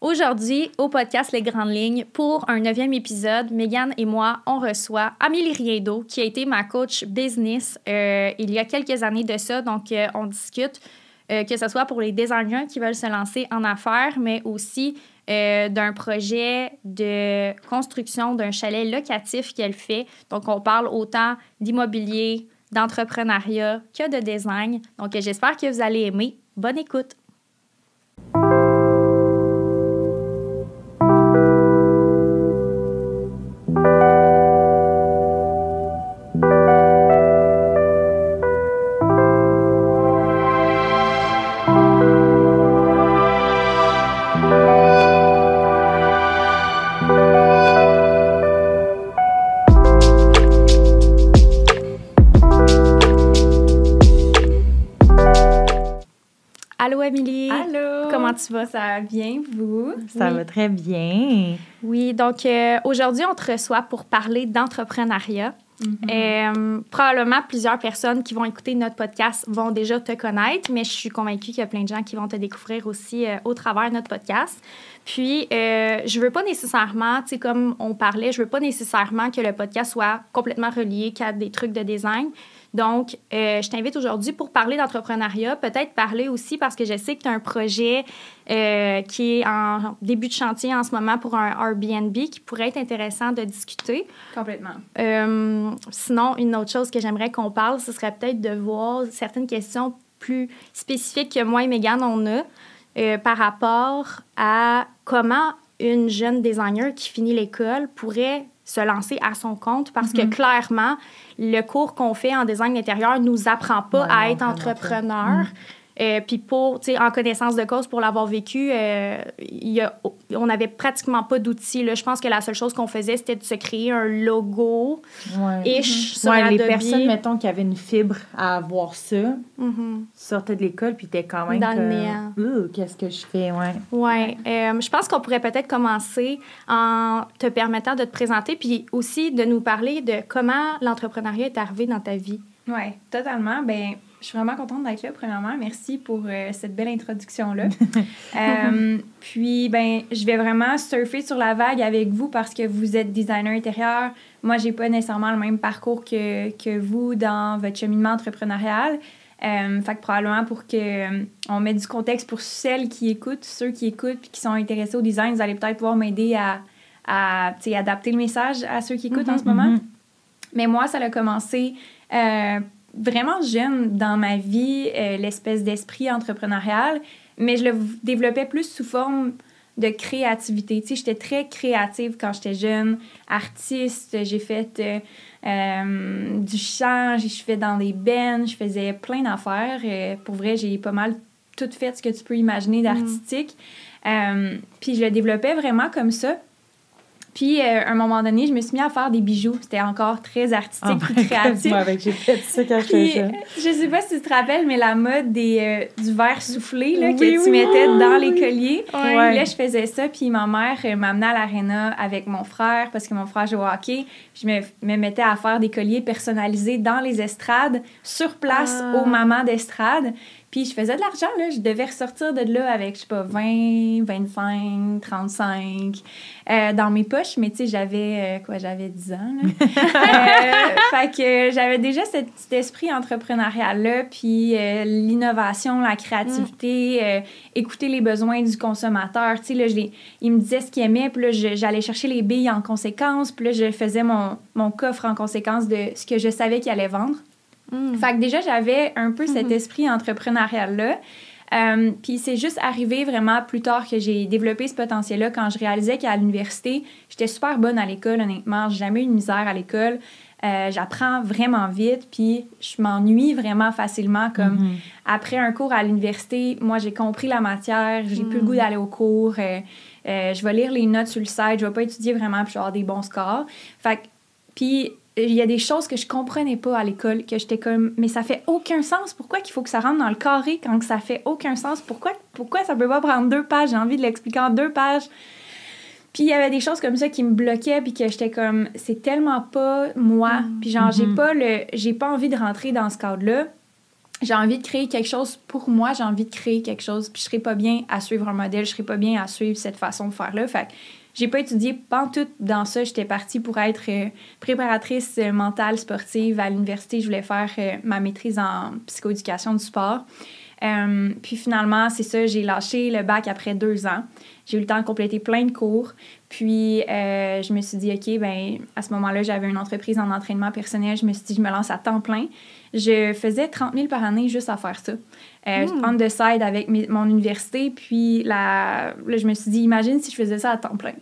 Aujourd'hui, au podcast Les Grandes Lignes, pour un neuvième épisode, Megan et moi, on reçoit Amélie Riendo, qui a été ma coach business euh, il y a quelques années de ça. Donc, euh, on discute euh, que ce soit pour les designers qui veulent se lancer en affaires, mais aussi d'un projet de construction d'un chalet locatif qu'elle fait. Donc, on parle autant d'immobilier, d'entrepreneuriat que de design. Donc, j'espère que vous allez aimer. Bonne écoute! Tu vas? Ça va bien, vous? Ça va très bien. Oui, donc euh, aujourd'hui, on te reçoit pour parler d'entrepreneuriat. Mm-hmm. Euh, probablement plusieurs personnes qui vont écouter notre podcast vont déjà te connaître, mais je suis convaincue qu'il y a plein de gens qui vont te découvrir aussi euh, au travers de notre podcast. Puis, je veux pas nécessairement, tu sais, comme on parlait, je veux pas nécessairement que le podcast soit complètement relié qu'à des trucs de design. Donc, euh, je t'invite aujourd'hui pour parler d'entrepreneuriat, peut-être parler aussi parce que je sais que tu as un projet euh, qui est en début de chantier en ce moment pour un Airbnb qui pourrait être intéressant de discuter. Complètement. Euh, sinon, une autre chose que j'aimerais qu'on parle, ce serait peut-être de voir certaines questions plus spécifiques que moi et Megan on a par rapport à comment une jeune designer qui finit l'école pourrait se lancer à son compte parce que mhm. clairement, le cours qu'on fait en design intérieur nous apprend pas à être entrepreneur. Euh, puis pour, tu sais, en connaissance de cause, pour l'avoir vécu, euh, y a, on n'avait pratiquement pas d'outils. Je pense que la seule chose qu'on faisait, c'était de se créer un logo. Ouais. Mhm. les personnes, mettons, qui avaient une fibre à avoir ça, mm sortaient de l'école, puis étaient quand même. Dans le néant. Qu'est-ce que je fais, ouais. Ouais. Euh, je pense qu'on pourrait peut-être commencer en te permettant de te présenter, puis aussi de nous parler de comment l'entrepreneuriat est arrivé dans ta vie. Oui, totalement. Ben, je suis vraiment contente d'être là, premièrement. Merci pour euh, cette belle introduction-là. Euh, puis, ben, je vais vraiment surfer sur la vague avec vous parce que vous êtes designer intérieur. Moi, j'ai pas nécessairement le même parcours que, que vous dans votre cheminement entrepreneurial. Euh, fait que probablement pour que on mette du contexte pour celles qui écoutent, ceux qui écoutent puis qui sont intéressés au design, vous allez peut-être pouvoir m'aider à, à adapter le message à ceux qui écoutent en ce moment. Mm-hmm. Mais moi, ça a commencé vraiment jeune dans ma vie euh, l'espèce d'esprit entrepreneurial, mais je le développais plus sous forme de créativité. Tu sais, j'étais très créative quand j'étais jeune, artiste, j'ai fait euh, euh, du chant, je fais dans des bands, je faisais plein d'affaires. pour vrai, j'ai pas mal tout fait ce que tu peux imaginer d'artistique. Mm. puis je le développais vraiment comme ça. Puis, euh, à un moment donné, je me suis mis à faire des bijoux. C'était encore très artistique oh et créatif. Moi, j'ai fait ça quand je Je sais pas si tu te rappelles, mais la mode des, euh, du verre soufflé là, que tu mettais dans les colliers. Là, je faisais ça. Puis, ma mère euh, m'amenait à l'aréna avec mon frère parce que mon frère jouait au hockey. Je me, me mettais à faire des colliers personnalisés dans les estrades, sur place, ah. aux mamans d'estrade. Puis je faisais de l'argent, là. Je devais ressortir de là avec, je sais pas, 20, 25, 35 dans mes poches. Mais tu sais, j'avais, euh, quoi, j'avais 10 ans, euh, fait que j'avais déjà cet, esprit entrepreneurial-là, puis euh, l'innovation, la créativité, écouter les besoins du consommateur. Tu sais, là, je il me disait ce qu'il aimait, puis là, j'allais chercher les billes en conséquence, puis là, je faisais mon, mon coffre en conséquence de ce que je savais qu'il allait vendre. Mm. Fait que déjà, j'avais un peu cet mm-hmm. esprit entrepreneurial-là. Euh, puis c'est juste arrivé vraiment plus tard que j'ai développé ce potentiel-là quand je réalisais qu'à l'université, j'étais super bonne à l'école, honnêtement. J'ai jamais eu de misère à l'école. Euh, j'apprends vraiment vite, puis je m'ennuie vraiment facilement. Comme mm-hmm. après un cours à l'université, moi j'ai compris la matière, j'ai plus le goût mm. d'aller au cours. Euh, je vais lire les notes sur le site, je vais pas étudier vraiment, puis je vais avoir des bons scores. Fait puis il y a des choses que je comprenais pas à l'école, que j'étais comme, mais ça fait aucun sens. Pourquoi qu'il faut que ça rentre dans le carré quand ça fait aucun sens? Pourquoi, pourquoi ça peut pas prendre deux pages? J'ai envie de l'expliquer en deux pages. Puis il y avait des choses comme ça qui me bloquaient, puis que j'étais comme, c'est tellement pas moi. Mm. Puis genre, j'ai mm-hmm. pas le, j'ai pas envie de rentrer dans ce cadre-là. j'ai envie de créer quelque chose pour moi, j'ai envie de créer quelque chose, puis je serais pas bien à suivre un modèle, je serais pas bien à suivre cette façon de faire-là. Fait j'ai pas étudié pas tout dans ça. J'étais partie pour être euh, préparatrice mentale sportive à l'université. Je voulais faire euh, ma maîtrise en psychoéducation du sport. Euh, puis finalement, c'est ça, j'ai lâché le bac après deux ans. J'ai eu le temps de compléter plein de cours. Puis je me suis dit, OK, ben à ce moment-là, j'avais une entreprise en entraînement personnel. Je me suis dit, je me lance à temps plein. Je faisais 30 000 par année juste à faire ça. Euh, hmm. On the side avec mon université. Puis là, je me suis dit, imagine si je faisais ça à temps plein.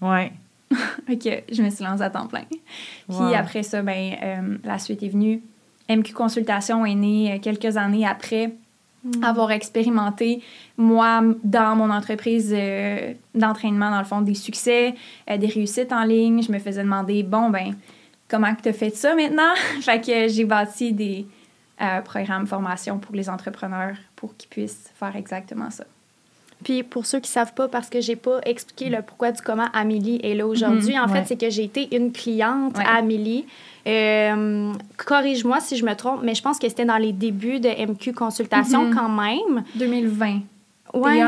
Ouais. ok, je me suis lancée à temps plein. Puis après ça, ben, euh, la suite est venue. MQ Consultation est née euh, quelques années après hmm. avoir expérimenté, moi, dans mon entreprise d'entraînement, dans le fond, des succès, des réussites en ligne. Je me faisais demander, bon, ben, comment tu as fait ça maintenant? fait que j'ai bâti des euh, programmes formation pour les entrepreneurs pour qu'ils puissent faire exactement ça. Puis pour ceux qui savent pas, parce que j'ai pas expliqué le pourquoi du comment Amélie est là aujourd'hui, mhm, en fait, c'est que j'ai été une cliente à Amélie. Euh, corrige-moi si je me trompe, mais je pense que c'était dans les débuts de MQ Consultation mhm. quand même. 2020. Oui.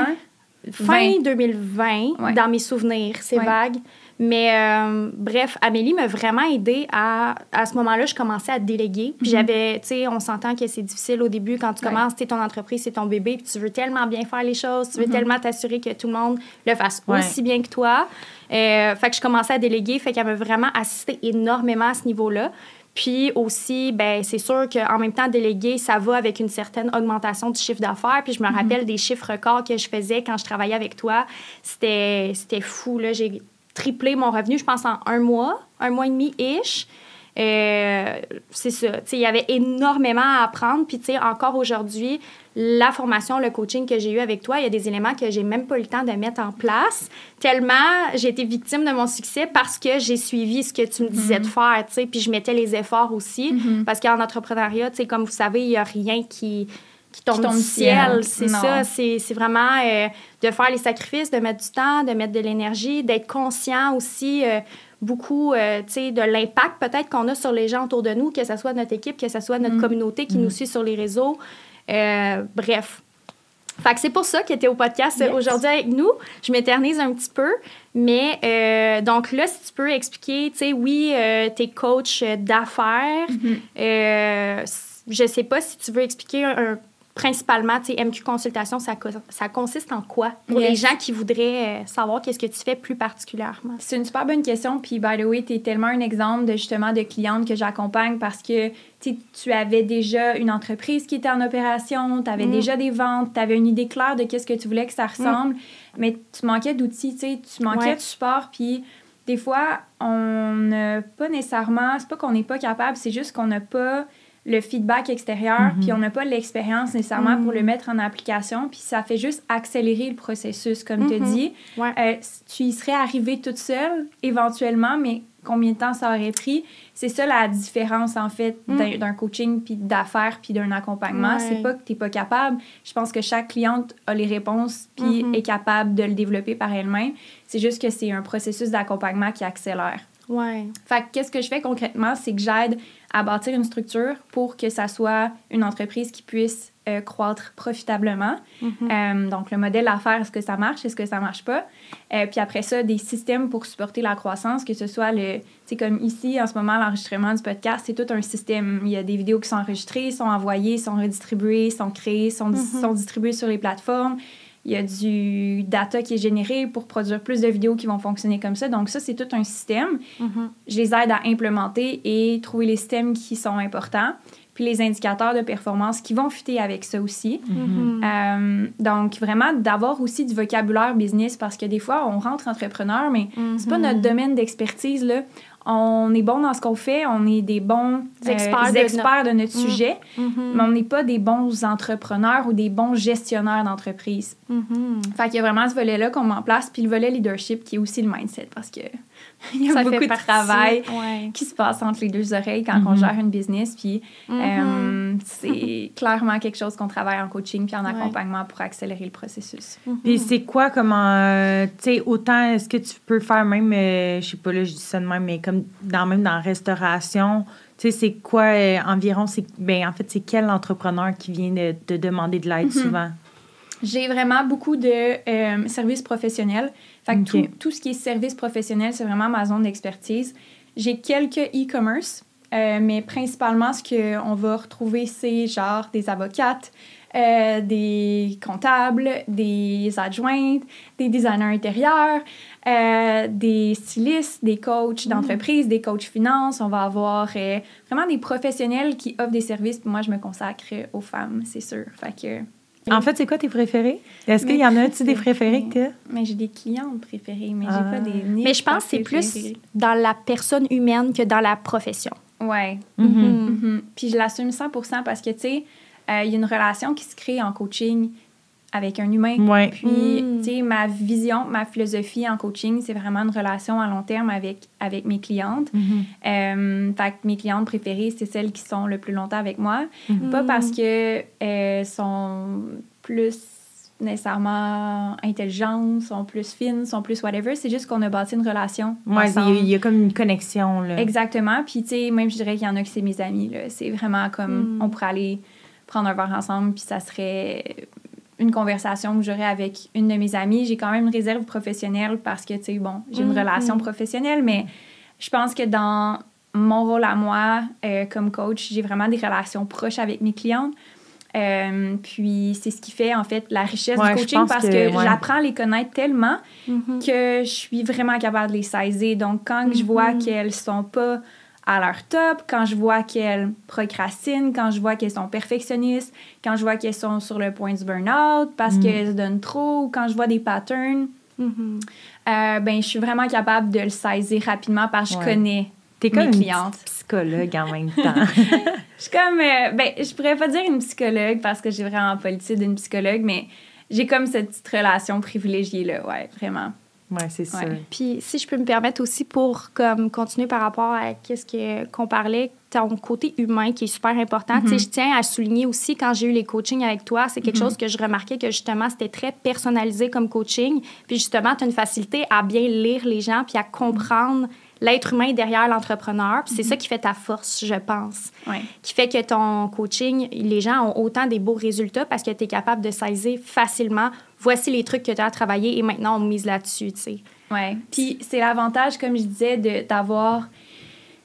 Fin 2020, dans mes souvenirs. C'est vague. Mais euh, bref, Amélie m'a vraiment aidée à. À ce moment-là, je commençais à déléguer. Puis mhm. j'avais. Tu sais, on s'entend que c'est difficile au début quand tu commences, tu ton entreprise, c'est ton bébé, puis tu veux tellement bien faire les choses, tu veux mhm. tellement t'assurer que tout le monde le fasse aussi bien que toi. Euh, fait que je commençais à déléguer, fait qu'elle m'a vraiment assisté énormément à ce niveau-là. Puis aussi, ben c'est sûr qu'en même temps, déléguer, ça va avec une certaine augmentation du chiffre d'affaires. Puis je me mhm. rappelle des chiffres records que je faisais quand je travaillais avec toi. C'était fou. Là. J'ai triplé mon revenu, je pense, en un mois, un mois et demi-ish. Euh, c'est ça. Il y avait énormément à apprendre. Puis, tu sais, encore aujourd'hui, la formation, le coaching que j'ai eu avec toi, il y a des éléments que j'ai même pas eu le temps de mettre en place. Tellement j'ai été victime de mon succès parce que j'ai suivi ce que tu me disais de mhm. faire, tu sais. Puis, je mettais les efforts aussi. Mhm. Parce qu'en entrepreneuriat, tu sais, comme vous savez, il y a rien qui qui tombe, du ciel. C'est ça. C'est vraiment euh, de faire les sacrifices, de mettre du temps, de mettre de l'énergie, d'être conscient aussi euh, beaucoup euh, de l'impact peut-être qu'on a sur les gens autour de nous, que ce soit notre équipe, que ce soit notre mm. communauté qui nous mm. suit sur les réseaux. bref. Fait que c'est pour ça qu'il était au podcast aujourd'hui avec nous. Je m'éternise un petit peu. Mais donc là, si tu peux expliquer, tu sais, oui, tu es coach d'affaires. Mm-hmm. je sais pas si tu veux expliquer un principalement, tu sais, MQ Consultation, ça, ça consiste en quoi? Pour les gens qui voudraient euh, savoir qu'est-ce que tu fais plus particulièrement? C'est une super bonne question. Puis, by the way, tu es tellement un exemple de justement de cliente que j'accompagne parce que tu avais déjà une entreprise qui était en opération, tu avais mm. déjà des ventes, tu avais une idée claire de qu'est-ce que tu voulais que ça ressemble, mais tu manquais d'outils, tu manquais de support. Puis, des fois, on n'a pas nécessairement, c'est pas qu'on n'est pas capable, c'est juste qu'on n'a pas le feedback extérieur, puis mhm. on n'a pas l'expérience nécessairement pour le mhm. mettre en application, puis ça fait juste accélérer le processus, comme tu mhm. dis. Euh, tu y serais arrivé toute seule, éventuellement, mais combien de temps ça aurait pris? C'est ça la différence, en fait, d'un coaching, puis d'affaires, puis d'un accompagnement. C'est pas que tu n'es pas capable. Je pense que chaque cliente a les réponses, puis est capable de le développer par elle-même. C'est juste que c'est un processus d'accompagnement qui accélère. Ouais. Fait qu'est-ce que je fais concrètement, c'est que j'aide à bâtir une structure pour que ça soit une entreprise qui puisse euh, croître profitablement. Mm-hmm. Euh, donc, le modèle à faire, est-ce que ça marche, est-ce que ça marche pas? Euh, puis après ça, des systèmes pour supporter la croissance, que ce soit le, tu comme ici, en ce moment, l'enregistrement du podcast, c'est tout un système. Il y a des vidéos qui sont enregistrées, sont envoyées, sont redistribuées, sont créées, sont, mm-hmm. sont distribuées sur les plateformes. Il y a du data qui est généré pour produire plus de vidéos qui vont fonctionner comme ça. Donc, ça, c'est tout un système. Mm-hmm. Je les aide à implémenter et trouver les systèmes qui sont importants. Puis les indicateurs de performance qui vont fitter avec ça aussi. Mm-hmm. Euh, donc, vraiment, d'avoir aussi du vocabulaire business parce que des fois, on rentre entrepreneur, mais c'est pas mm-hmm. notre domaine d'expertise. On est bon dans ce qu'on fait, on est des bons euh, experts, de, notre mm. sujet, mm-hmm. mais on n'est pas des bons entrepreneurs ou des bons gestionnaires d'entreprise. Mm-hmm. Fait qu'il y a vraiment ce volet-là qu'on met en place, puis le volet leadership qui est aussi le mindset parce que il y a beaucoup de travail qui se passe entre les deux oreilles quand on mm-hmm. gère une business. Puis euh, c'est clairement quelque chose qu'on travaille en coaching puis en accompagnement pour accélérer le processus. Puis c'est quoi, comment, euh, tu sais, autant est-ce que tu peux faire même, je sais pas, là, je dis ça de même, mais comme dans, même dans la restauration, Tu sais, c'est quoi euh, environ, c'est, ben, en fait, c'est quel entrepreneur qui vient de, de demander de l'aide mhm. souvent? J'ai vraiment beaucoup de euh, services professionnels. Fait que tout, tout, ce qui est service professionnel, c'est vraiment ma zone d'expertise. J'ai quelques e-commerce, euh, mais principalement, ce qu'on va retrouver, c'est genre des avocates, euh, des comptables, des adjointes, des designers intérieurs, euh, des stylistes, des coachs d'entreprise, des coachs finance. On va avoir vraiment des professionnels qui offrent des services. Moi, je me consacre aux femmes, c'est sûr. Fait que en fait, c'est quoi tes préférés? Est-ce qu'il y en a tu des préférés que tu Mais j'ai des clientes préférées, mais j'ai pas ah. des Mais je pense que c'est plus dans la personne humaine que dans la profession. Ouais. Mm-hmm. Mm-hmm. Puis je l'assume 100% parce que, tu sais, euh, il y a une relation qui se crée en coaching avec un humain. Ouais. Puis, mm. tu sais, ma vision, ma philosophie en coaching, c'est vraiment une relation à long terme avec, avec mes clientes. Euh, fait que mes clientes préférées, c'est celles qui sont le plus longtemps avec moi. Mm-hmm. Pas parce qu'elles euh, sont plus nécessairement intelligentes, sont plus fines, sont plus whatever. C'est juste qu'on a bâti une relation. Ouais, il y, a comme une connexion. Là. Exactement. Puis, tu sais, même je dirais qu'il y en a qui c'est mes amis. C'est vraiment comme mm. on pourrait aller prendre un verre ensemble, puis ça serait une conversation que j'aurais avec une de mes amies. J'ai quand même une réserve professionnelle parce que, tu sais, bon, j'ai une mm-hmm. relation professionnelle, mais je pense que dans mon rôle à moi euh, comme coach, j'ai vraiment des relations proches avec mes clientes. Euh, puis c'est ce qui fait en fait la richesse du coaching parce que, j'apprends à les connaître tellement mm-hmm. que je suis vraiment capable de les saisir. Donc quand je vois mm-hmm. qu'elles sont pas à leur top, quand je vois qu'elles procrastinent, quand je vois qu'elles sont perfectionnistes, quand je vois qu'elles sont sur le point du burn-out parce mm. qu'elles se donnent trop, ou quand je vois des patterns, mm-hmm. euh, ben, je suis vraiment capable de le saisir rapidement parce que je connais T'es comme mes clientes. Une psychologue en même temps. je suis comme, euh, ben, je pourrais pas dire une psychologue parce que j'ai vraiment pas le titre d'une psychologue, mais j'ai comme cette petite relation privilégiée là, ouais, vraiment. Oui, c'est ça. Puis si je peux me permettre aussi pour comme continuer par rapport à qu'est-ce que qu'on parlait, ton côté humain qui est super important. Tu sais, mm-hmm. je tiens à souligner aussi quand j'ai eu les coachings avec toi, c'est quelque mm-hmm. chose que je remarquais que justement c'était très personnalisé comme coaching. Puis justement, tu as une facilité à bien lire les gens puis à comprendre l'être humain derrière l'entrepreneur. c'est ça mhm. qui fait ta force, je pense. Qui fait que ton coaching, les gens ont autant des beaux résultats parce que tu es capable de saisir facilement voici les trucs que tu as travaillé et maintenant on mise là-dessus, tu sais. Oui. Puis c'est l'avantage, comme je disais, d'avoir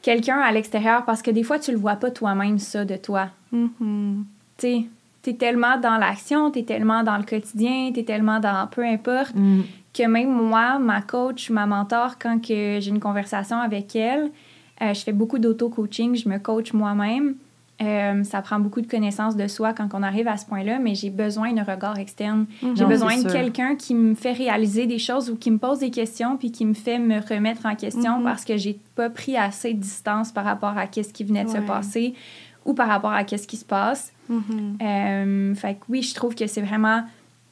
quelqu'un à l'extérieur parce que des fois, tu le vois pas toi-même, ça, de toi. Mm-hmm. Tu sais, tu es tellement dans l'action, tu es tellement dans le quotidien, tu es tellement dans peu importe, mm que même moi, ma coach, ma mentor, quand que j'ai une conversation avec elle, euh, je fais beaucoup d'auto-coaching, je me coach moi-même. Euh, ça prend beaucoup de connaissances de soi quand on arrive à ce point-là, mais j'ai besoin d'un regard externe. Mhm. J'ai besoin de quelqu'un qui me fait réaliser des choses ou qui me pose des questions puis qui me fait me remettre en question mhm. parce que j'ai pas pris assez de distance par rapport à ce qui venait de se passer ou par rapport à ce qui se passe. Mhm. Euh, fait que oui, je trouve que c'est vraiment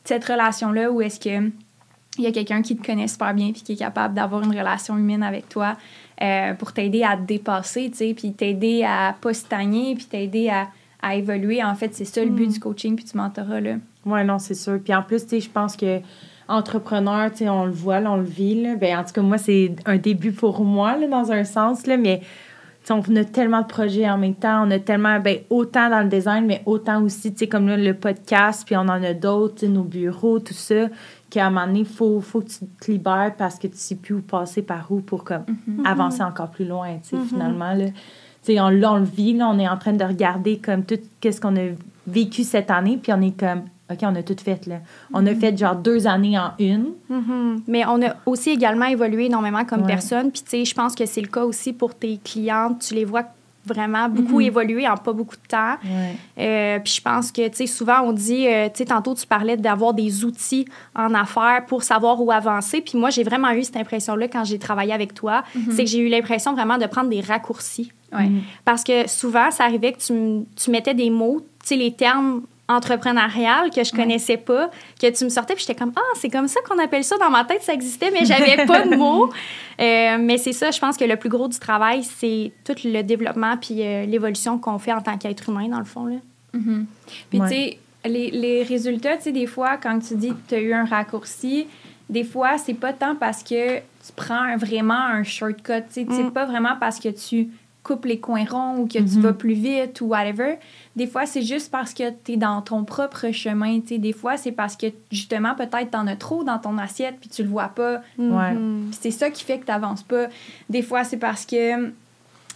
cette relation-là où est-ce que il y a quelqu'un qui te connaît super bien puis qui est capable d'avoir une relation humaine avec toi euh, pour t'aider à te dépasser, tu sais, puis t'aider à pas stagner, puis t'aider à, à, évoluer. En fait, c'est ça le but mm. du coaching puis du mentorat, là. Oui, non, c'est sûr. Puis en plus, tu sais, je pense que entrepreneur, tu sais, on le voit, là, on le vit, là. Ben, en tout cas, moi, c'est un début pour moi, là, dans un sens, là, mais on a tellement de projets en même temps, on a tellement, ben, autant dans le design, mais autant aussi, tu sais, comme là, le podcast, puis on en a d'autres, nos bureaux, tout ça qu'à un moment donné, il faut, faut que tu te libères parce que tu sais plus où passer par où pour comme, mhm. avancer encore plus loin, tu sais, mhm. finalement. Là. sais on, on, le vit, là, on est en train de regarder comme tout qu'est-ce qu'on a vécu cette année, puis on est comme, OK, on a tout fait, là. On a mhm. fait genre deux années en une. Mais on a aussi également évolué énormément comme personne. Puis, tu sais, je pense que c'est le cas aussi pour tes clientes. Tu les vois vraiment beaucoup mhm. évolué en pas beaucoup de temps. Euh, puis je pense que, tu sais, souvent on dit, euh, tu sais, tantôt tu parlais d'avoir des outils en affaires pour savoir où avancer. Puis moi, j'ai vraiment eu cette impression-là quand j'ai travaillé avec toi. Mhm. C'est que j'ai eu l'impression vraiment de prendre des raccourcis. Parce que souvent, ça arrivait que tu, tu mettais des mots, tu sais, les termes entrepreneuriale que je connaissais pas, que tu me sortais, puis j'étais comme ah c'est comme ça qu'on appelle ça dans ma tête ça existait, mais j'avais pas de mots. Euh, mais c'est ça, je pense que le plus gros du travail c'est tout le développement puis euh, l'évolution qu'on fait en tant qu'être humain dans le fond là. Mm-hmm. Puis tu sais les, les, résultats, tu sais des fois quand tu dis que tu as eu un raccourci, des fois c'est pas tant parce que tu prends vraiment un shortcut, tu sais, c'est mm. pas vraiment parce que tu coupes les coins ronds ou que tu Mhm. vas plus vite ou whatever. Des fois, c'est juste parce que tu es dans ton propre chemin. Des fois, c'est parce que justement, peut-être tu en as trop dans ton assiette puis tu le vois pas. Ouais. C'est ça qui fait que tu n'avances pas. Des fois, c'est parce que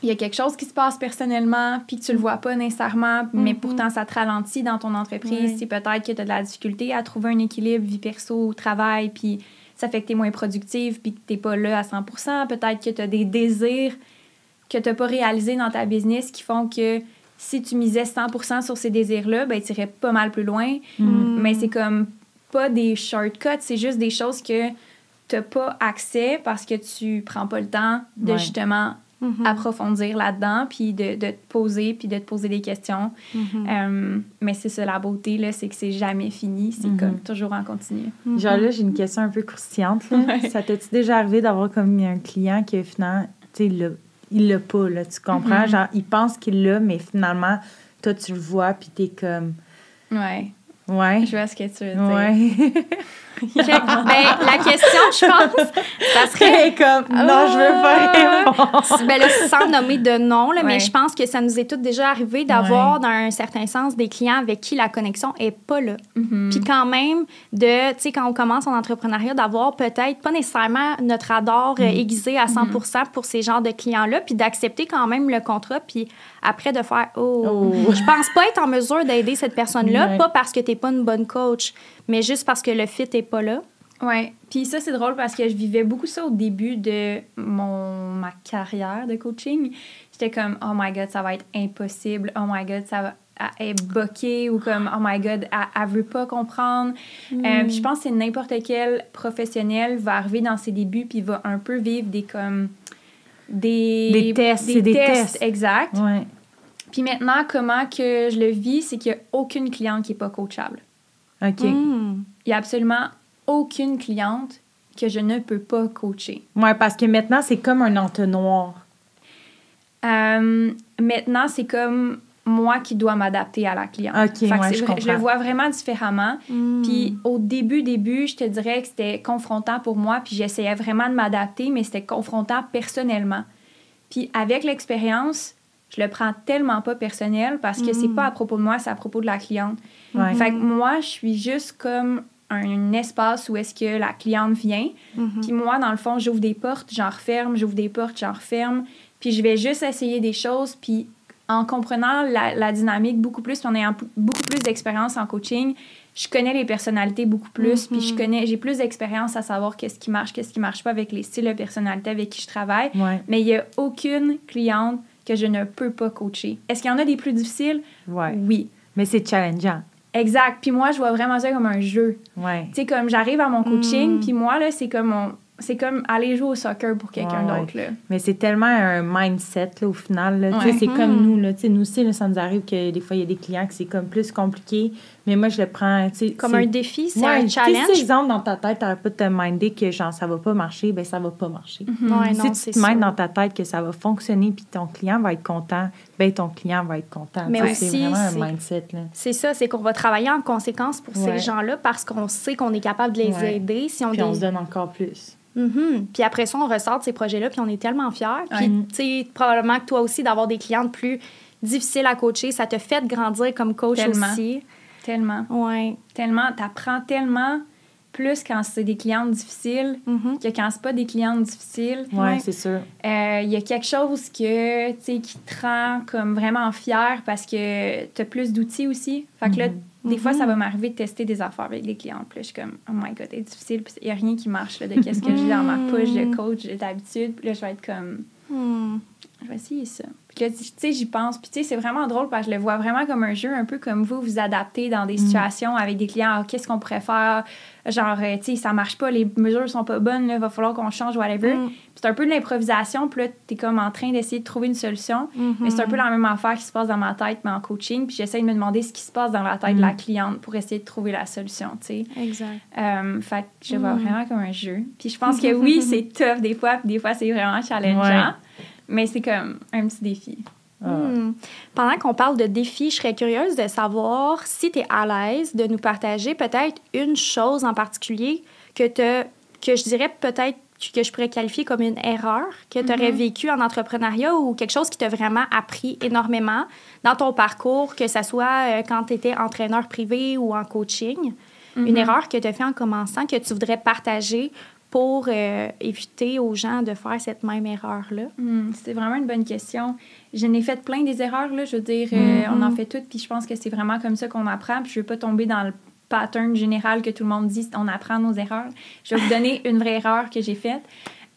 il y a quelque chose qui se passe personnellement puis que tu le vois pas nécessairement, mais Mhm. pourtant ça te ralentit dans ton entreprise. C'est peut-être que tu as de la difficulté à trouver un équilibre vie perso travail puis ça fait que tu es moins productive puis que tu pas là à 100 Peut-être que tu as des désirs que tu n'as pas réalisés dans ta business qui font que si tu misais 100% sur ces désirs-là, ben, tu irais pas mal plus loin. Mhm. Mais c'est comme pas des shortcuts, c'est juste des choses que tu n'as pas accès parce que tu prends pas le temps de Ouais. justement Mhm. approfondir là-dedans, puis de, de te poser, puis de te poser des questions. Mhm. Euh, mais c'est ça, la beauté, là, c'est que c'est jamais fini, c'est Mhm. comme toujours en continu. Genre là, j'ai une question un peu croustillante. Là. Ouais. Ça t'est-tu déjà arrivé d'avoir comme un client qui finalement, tu sais, il l'a- pas, là, tu comprends? Mhm. Genre, il pense qu'il l'a, mais finalement, toi, tu le vois, puis t'es comme, Ouais, ouais, je vois ce que tu veux dire. ouais. Ben, la question, je pense, ça serait comme, non, je veux pas Ah. répondre. ben là, sans nommer de nom, là, Ouais. mais je pense que ça nous est tout déjà arrivé d'avoir, dans un certain sens, des clients avec qui la connexion est pas là. Mhm. Puis quand même, de, tu sais, quand on commence en entrepreneuriat, d'avoir peut-être pas nécessairement notre radar euh, aiguisé à 100 pour ces genres de clients-là, puis d'accepter quand même le contrat, puis après de faire Oh, Oh. je pense pas être en mesure d'aider cette personne-là, Ouais. pas parce que t'es pas une bonne coach, mais juste parce que le fit est pas là. Ouais. Puis ça, c'est drôle parce que je vivais beaucoup ça au début de mon, ma carrière de coaching. J'étais comme, oh my God, ça va être impossible. Oh my God, ça va est boquée ou comme, oh my God, elle, elle veut pas comprendre. Euh, puis je pense que n'importe quel professionnel va arriver dans ses débuts puis va un peu vivre des comme... Des, Des tests, des tests. Exact. Ouais. Puis maintenant, comment que je le vis, c'est qu'il n'y a aucune cliente qui n'est pas coachable. OK. Mm. Il n'y a absolument aucune cliente que je ne peux pas coacher. Ouais, parce que maintenant, c'est comme un entonnoir. Euh, maintenant, c'est comme moi qui dois m'adapter à la cliente. Ok, ouais, je vrai- je le comprends. vois vraiment différemment. Mm. Puis au début, début, je te dirais que c'était confrontant pour moi, puis j'essayais vraiment de m'adapter, mais c'était confrontant personnellement. Puis avec l'expérience, je le prends tellement pas personnel parce que c'est Mm. pas à propos de moi, c'est à propos de la cliente. Ouais. Fait que moi, je suis juste comme un espace où est-ce que la cliente vient. Mhm. Puis moi, dans le fond, j'ouvre des portes, j'en referme, j'ouvre des portes, j'en referme. Puis je vais juste essayer des choses. Puis en comprenant la, la dynamique beaucoup plus, puis en ayant beaucoup plus d'expérience en coaching, je connais les personnalités beaucoup plus. Puis je Mhm. connais, j'ai plus d'expérience à savoir qu'est-ce qui marche, qu'est-ce qui marche pas avec les styles de personnalité avec qui je travaille. Ouais. Mais il y a aucune cliente que je ne peux pas coacher. Est-ce qu'il y en a des plus difficiles? Ouais. Oui. Mais c'est challengeant. Exact. Puis moi, je vois vraiment ça comme un jeu. Ouais. Tu sais, comme j'arrive à mon coaching, Mm. puis moi, là, c'est comme mon- C'est comme aller jouer au soccer pour quelqu'un Ouais, d'autre, là. Mais c'est tellement un mindset, là, au final. là. Tu sais, Ouais. C'est comme nous, là. Tu sais, nous aussi, là, ça nous arrive que des fois, il y a des clients que c'est comme plus compliqué. Mais moi, je le prends, tu sais... Comme un défi, c'est Ouais, un tu challenge. Si, exemple, dans ta tête, t'arrêtes pas de te minder que, genre, ça va pas marcher, ben ça va pas marcher. Ouais, si non, tu te mindes dans ta tête que ça va fonctionner puis ton client va être content, ben ton client va être content. Mais Tu aussi, c'est vraiment un mindset, là. C'est ça, c'est qu'on va travailler en conséquence pour Ouais. ces gens-là parce qu'on sait qu'on est capable de les Ouais. aider. Si on Puis on les- se donne encore plus. Mhm. Puis après ça, on ressort de ces projets-là, puis on est tellement fiers. Puis, Ouais. tu sais, probablement que toi aussi, d'avoir des clientes plus difficiles à coacher, ça te fait grandir comme coach Tellement. aussi. Tellement. Ouais. Tellement. T'apprends tellement plus quand c'est des clientes difficiles Mhm. que quand c'est pas des clientes difficiles. Ouais, Ouais. c'est sûr. Euh, Il y a quelque chose que, tu sais, qui te rend comme vraiment fier parce que t'as plus d'outils aussi. Fait que là, Des fois, ça va m'arriver de tester des affaires avec les clients. Puis là, je suis comme, oh my god, c'est difficile. Puis il y a rien qui marche là, de qu'est-ce que j'ai dans ma push de coach d'habitude. Puis là, je vais être comme, Hmm. je vais essayer ça. Puis là, tu sais, j'y pense. Puis tu sais, c'est vraiment drôle parce que je le vois vraiment comme un jeu, un peu comme vous, vous adaptez dans des situations avec des clients. Ah, Qu'est-ce qu'on pourrait faire? Genre, euh, tu sais, ça marche pas, les mesures sont pas bonnes, il va falloir qu'on change, whatever. Mm. Puis c'est un peu de l'improvisation. Puis là, t'es comme en train d'essayer de trouver une solution. Mhm. Mais c'est un peu la même affaire qui se passe dans ma tête, mais en coaching. Puis j'essaie de me demander ce qui se passe dans la tête de la cliente pour essayer de trouver la solution, tu sais. Exact. Euh, fait que je le vois Mm. vraiment comme un jeu. Puis je pense que oui, c'est tough des fois, puis des fois, c'est vraiment challengeant. Ouais. Mais c'est comme un petit défi. Ah. Hmm. Pendant qu'on parle de défis, je serais curieuse de savoir si tu es à l'aise de nous partager peut-être une chose en particulier que que je dirais peut-être que je pourrais qualifier comme une erreur que tu aurais Mhm. vécue en entrepreneuriat ou quelque chose qui t'a vraiment appris énormément dans ton parcours, que ce soit euh, quand tu étais entraîneur privé ou en coaching? Une Mhm. erreur que tu as fait en commençant que tu voudrais partager pour euh, éviter aux gens de faire cette même erreur-là? Hmm, c'est vraiment une bonne question. Je n'ai fait plein des erreurs, là. Je veux dire, euh, on en fait toutes, puis je pense que c'est vraiment comme ça qu'on apprend. Puis je ne veux pas tomber dans le pattern général que tout le monde dit, on apprend nos erreurs. Je vais vous donner une vraie erreur que j'ai faite.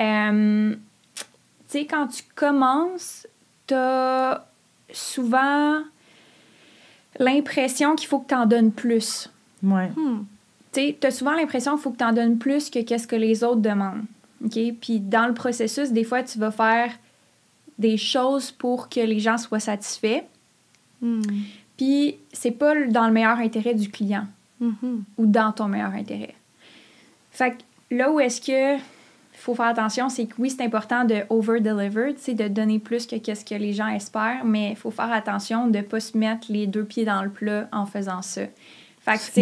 Euh, tu sais, quand tu commences, tu as souvent l'impression qu'il faut que tu en donnes plus. Ouais. Hmm. Tu as souvent l'impression qu'il faut que tu en donnes plus que qu'est-ce que les autres demandent. OK? Puis dans le processus, des fois, tu vas faire des choses pour que les gens soient satisfaits. Hmm. Puis c'est pas dans le meilleur intérêt du client Mhm. ou dans ton meilleur intérêt. Fait que là où est-ce que faut faire attention, c'est que oui, c'est important de over-deliver, de donner plus que qu'est-ce que les gens espèrent, mais il faut faire attention de pas se mettre les deux pieds dans le plat en faisant ça. Fait que.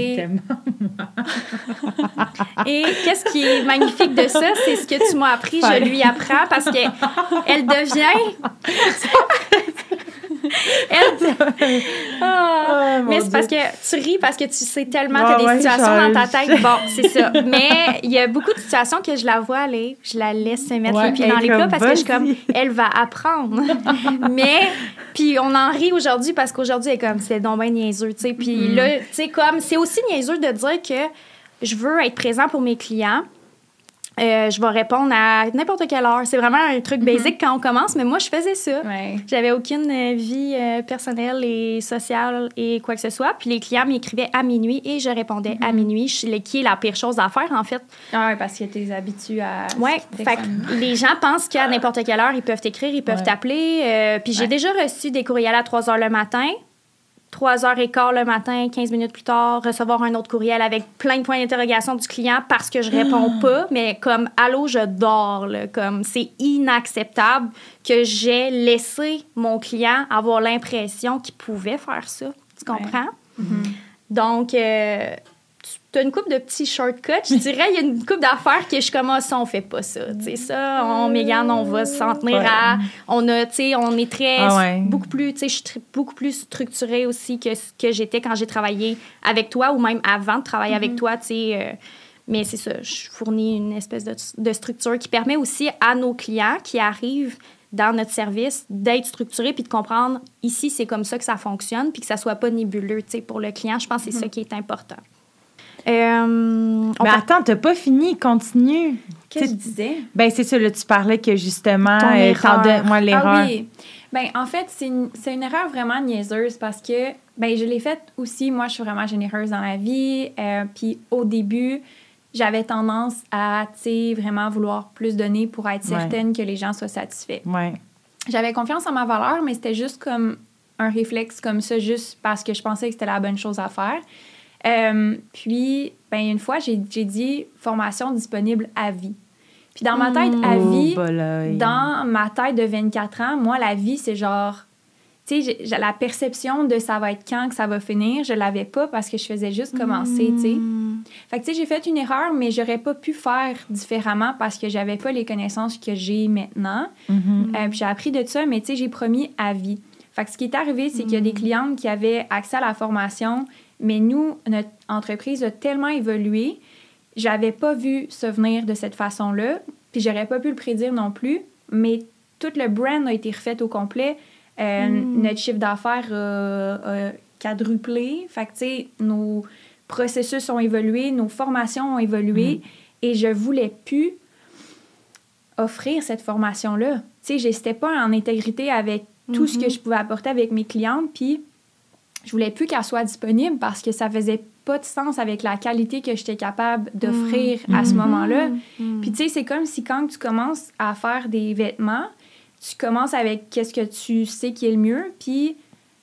Et qu'est-ce qui est magnifique de ça, c'est ce que tu m'as appris, je lui apprends parce que elle devient. Elle. Ah. Oh, mais c'est parce que tu ris parce que tu sais tellement, tu as des ouais, situations dans ta tête. Bon, c'est ça. Mais il y a beaucoup de situations que je la vois aller, je la laisse se mettre Ouais, les pieds dans les plats parce que je suis comme, elle va apprendre. mais, puis on en rit aujourd'hui parce qu'aujourd'hui, elle est comme, c'est donc bien niaiseux, tu sais. Puis Mm-hmm. là, tu sais, comme, c'est aussi niaiseux de dire que je veux être présent pour mes clients. Euh, je vais répondre à n'importe quelle heure. C'est vraiment un truc basique quand on commence, mais moi, je faisais ça. ouais. J'avais aucune euh, vie euh, personnelle et sociale et quoi que ce soit. Puis les clients m'écrivaient à minuit et je répondais à minuit, je- le- qui est la pire chose à faire, en fait. Ah ouais, parce que t'es habitué à. Personne. les gens pensent qu'à n'importe quelle heure, ils peuvent t'écrire, ils peuvent Ouais. t'appeler. euh, puis j'ai Ouais. déjà reçu des courriels à 3 heures le matin. 3 heures et quart le matin, 15 minutes plus tard, recevoir un autre courriel avec plein de points d'interrogation du client parce que je réponds pas, mais comme allô, je dors. là, comme c'est inacceptable que j'ai laissé mon client avoir l'impression qu'il pouvait faire ça. Tu comprends? Donc, euh, tu as une coupe de petits shortcuts. Je dirais, il y a une coupe d'affaires que je suis comme, ah, ça, on fait pas ça. Tu sais, ça, on, Mégane, on va s'en tenir Ouais. à. On a, tu sais, on est très. Ah ouais. Beaucoup plus, tu sais, je suis beaucoup plus structurée aussi que ce que j'étais quand j'ai travaillé avec toi ou même avant de travailler avec toi, tu sais. euh, mais c'est ça, je fournis une espèce de, de structure qui permet aussi à nos clients qui arrivent dans notre service d'être structurés puis de comprendre ici, c'est comme ça que ça fonctionne puis que ça soit pas nébuleux, tu sais, pour le client. Je pense que c'est ça qui est important. Euh, Mais attends, t'as pas fini, continue. Qu'est-ce que je disais? Ben, c'est ça, là, tu parlais que justement, Ton euh, erreur. moi, l'erreur. Ah oui. Ben, en fait, c'est une, c'est une erreur vraiment niaiseuse parce que ben, je l'ai faite aussi. Moi, je suis vraiment généreuse dans la vie. euh, Puis au début, j'avais tendance à, tu sais, vraiment vouloir plus donner pour être Ouais. certaine que les gens soient satisfaits. Ouais. J'avais confiance en ma valeur, mais c'était juste comme un réflexe comme ça, juste parce que je pensais que c'était la bonne chose à faire. Euh, puis, ben, une fois, j'ai j'ai dit formation disponible à vie. Puis dans ma tête, à vie, dans ma tête de 24 ans, moi, la vie, c'est genre. Tu sais, la perception de ça va être quand que ça va finir, je l'avais pas parce que je faisais juste commencer, tu sais. Hmm. Fait que, tu sais, j'ai fait une erreur, mais j'aurais pas pu faire différemment parce que j'avais pas les connaissances que j'ai maintenant. Mhm. Euh, puis j'ai appris de ça, mais tu sais, j'ai promis à vie. Fait que ce qui est arrivé, c'est qu'il y a des clientes qui avaient accès à la formation, mais nous, notre entreprise a tellement évolué, j'avais pas vu ça venir de cette façon-là, puis j'aurais pas pu le prédire non plus, mais tout le brand a été refait au complet. Euh, Notre chiffre d'affaires a, a quadruplé. Fait que, tu sais, nos processus ont évolué, nos formations ont évolué, et je voulais plus offrir cette formation-là. Tu sais, j'étais pas en intégrité avec tout ce que je pouvais apporter avec mes clientes, puis je voulais plus qu'elle soit disponible parce que ça faisait pas de sens avec la qualité que j'étais capable d'offrir à ce moment-là. Puis tu sais, c'est comme si quand tu commences à faire des vêtements, tu commences avec qu'est-ce que tu sais qui est le mieux, puis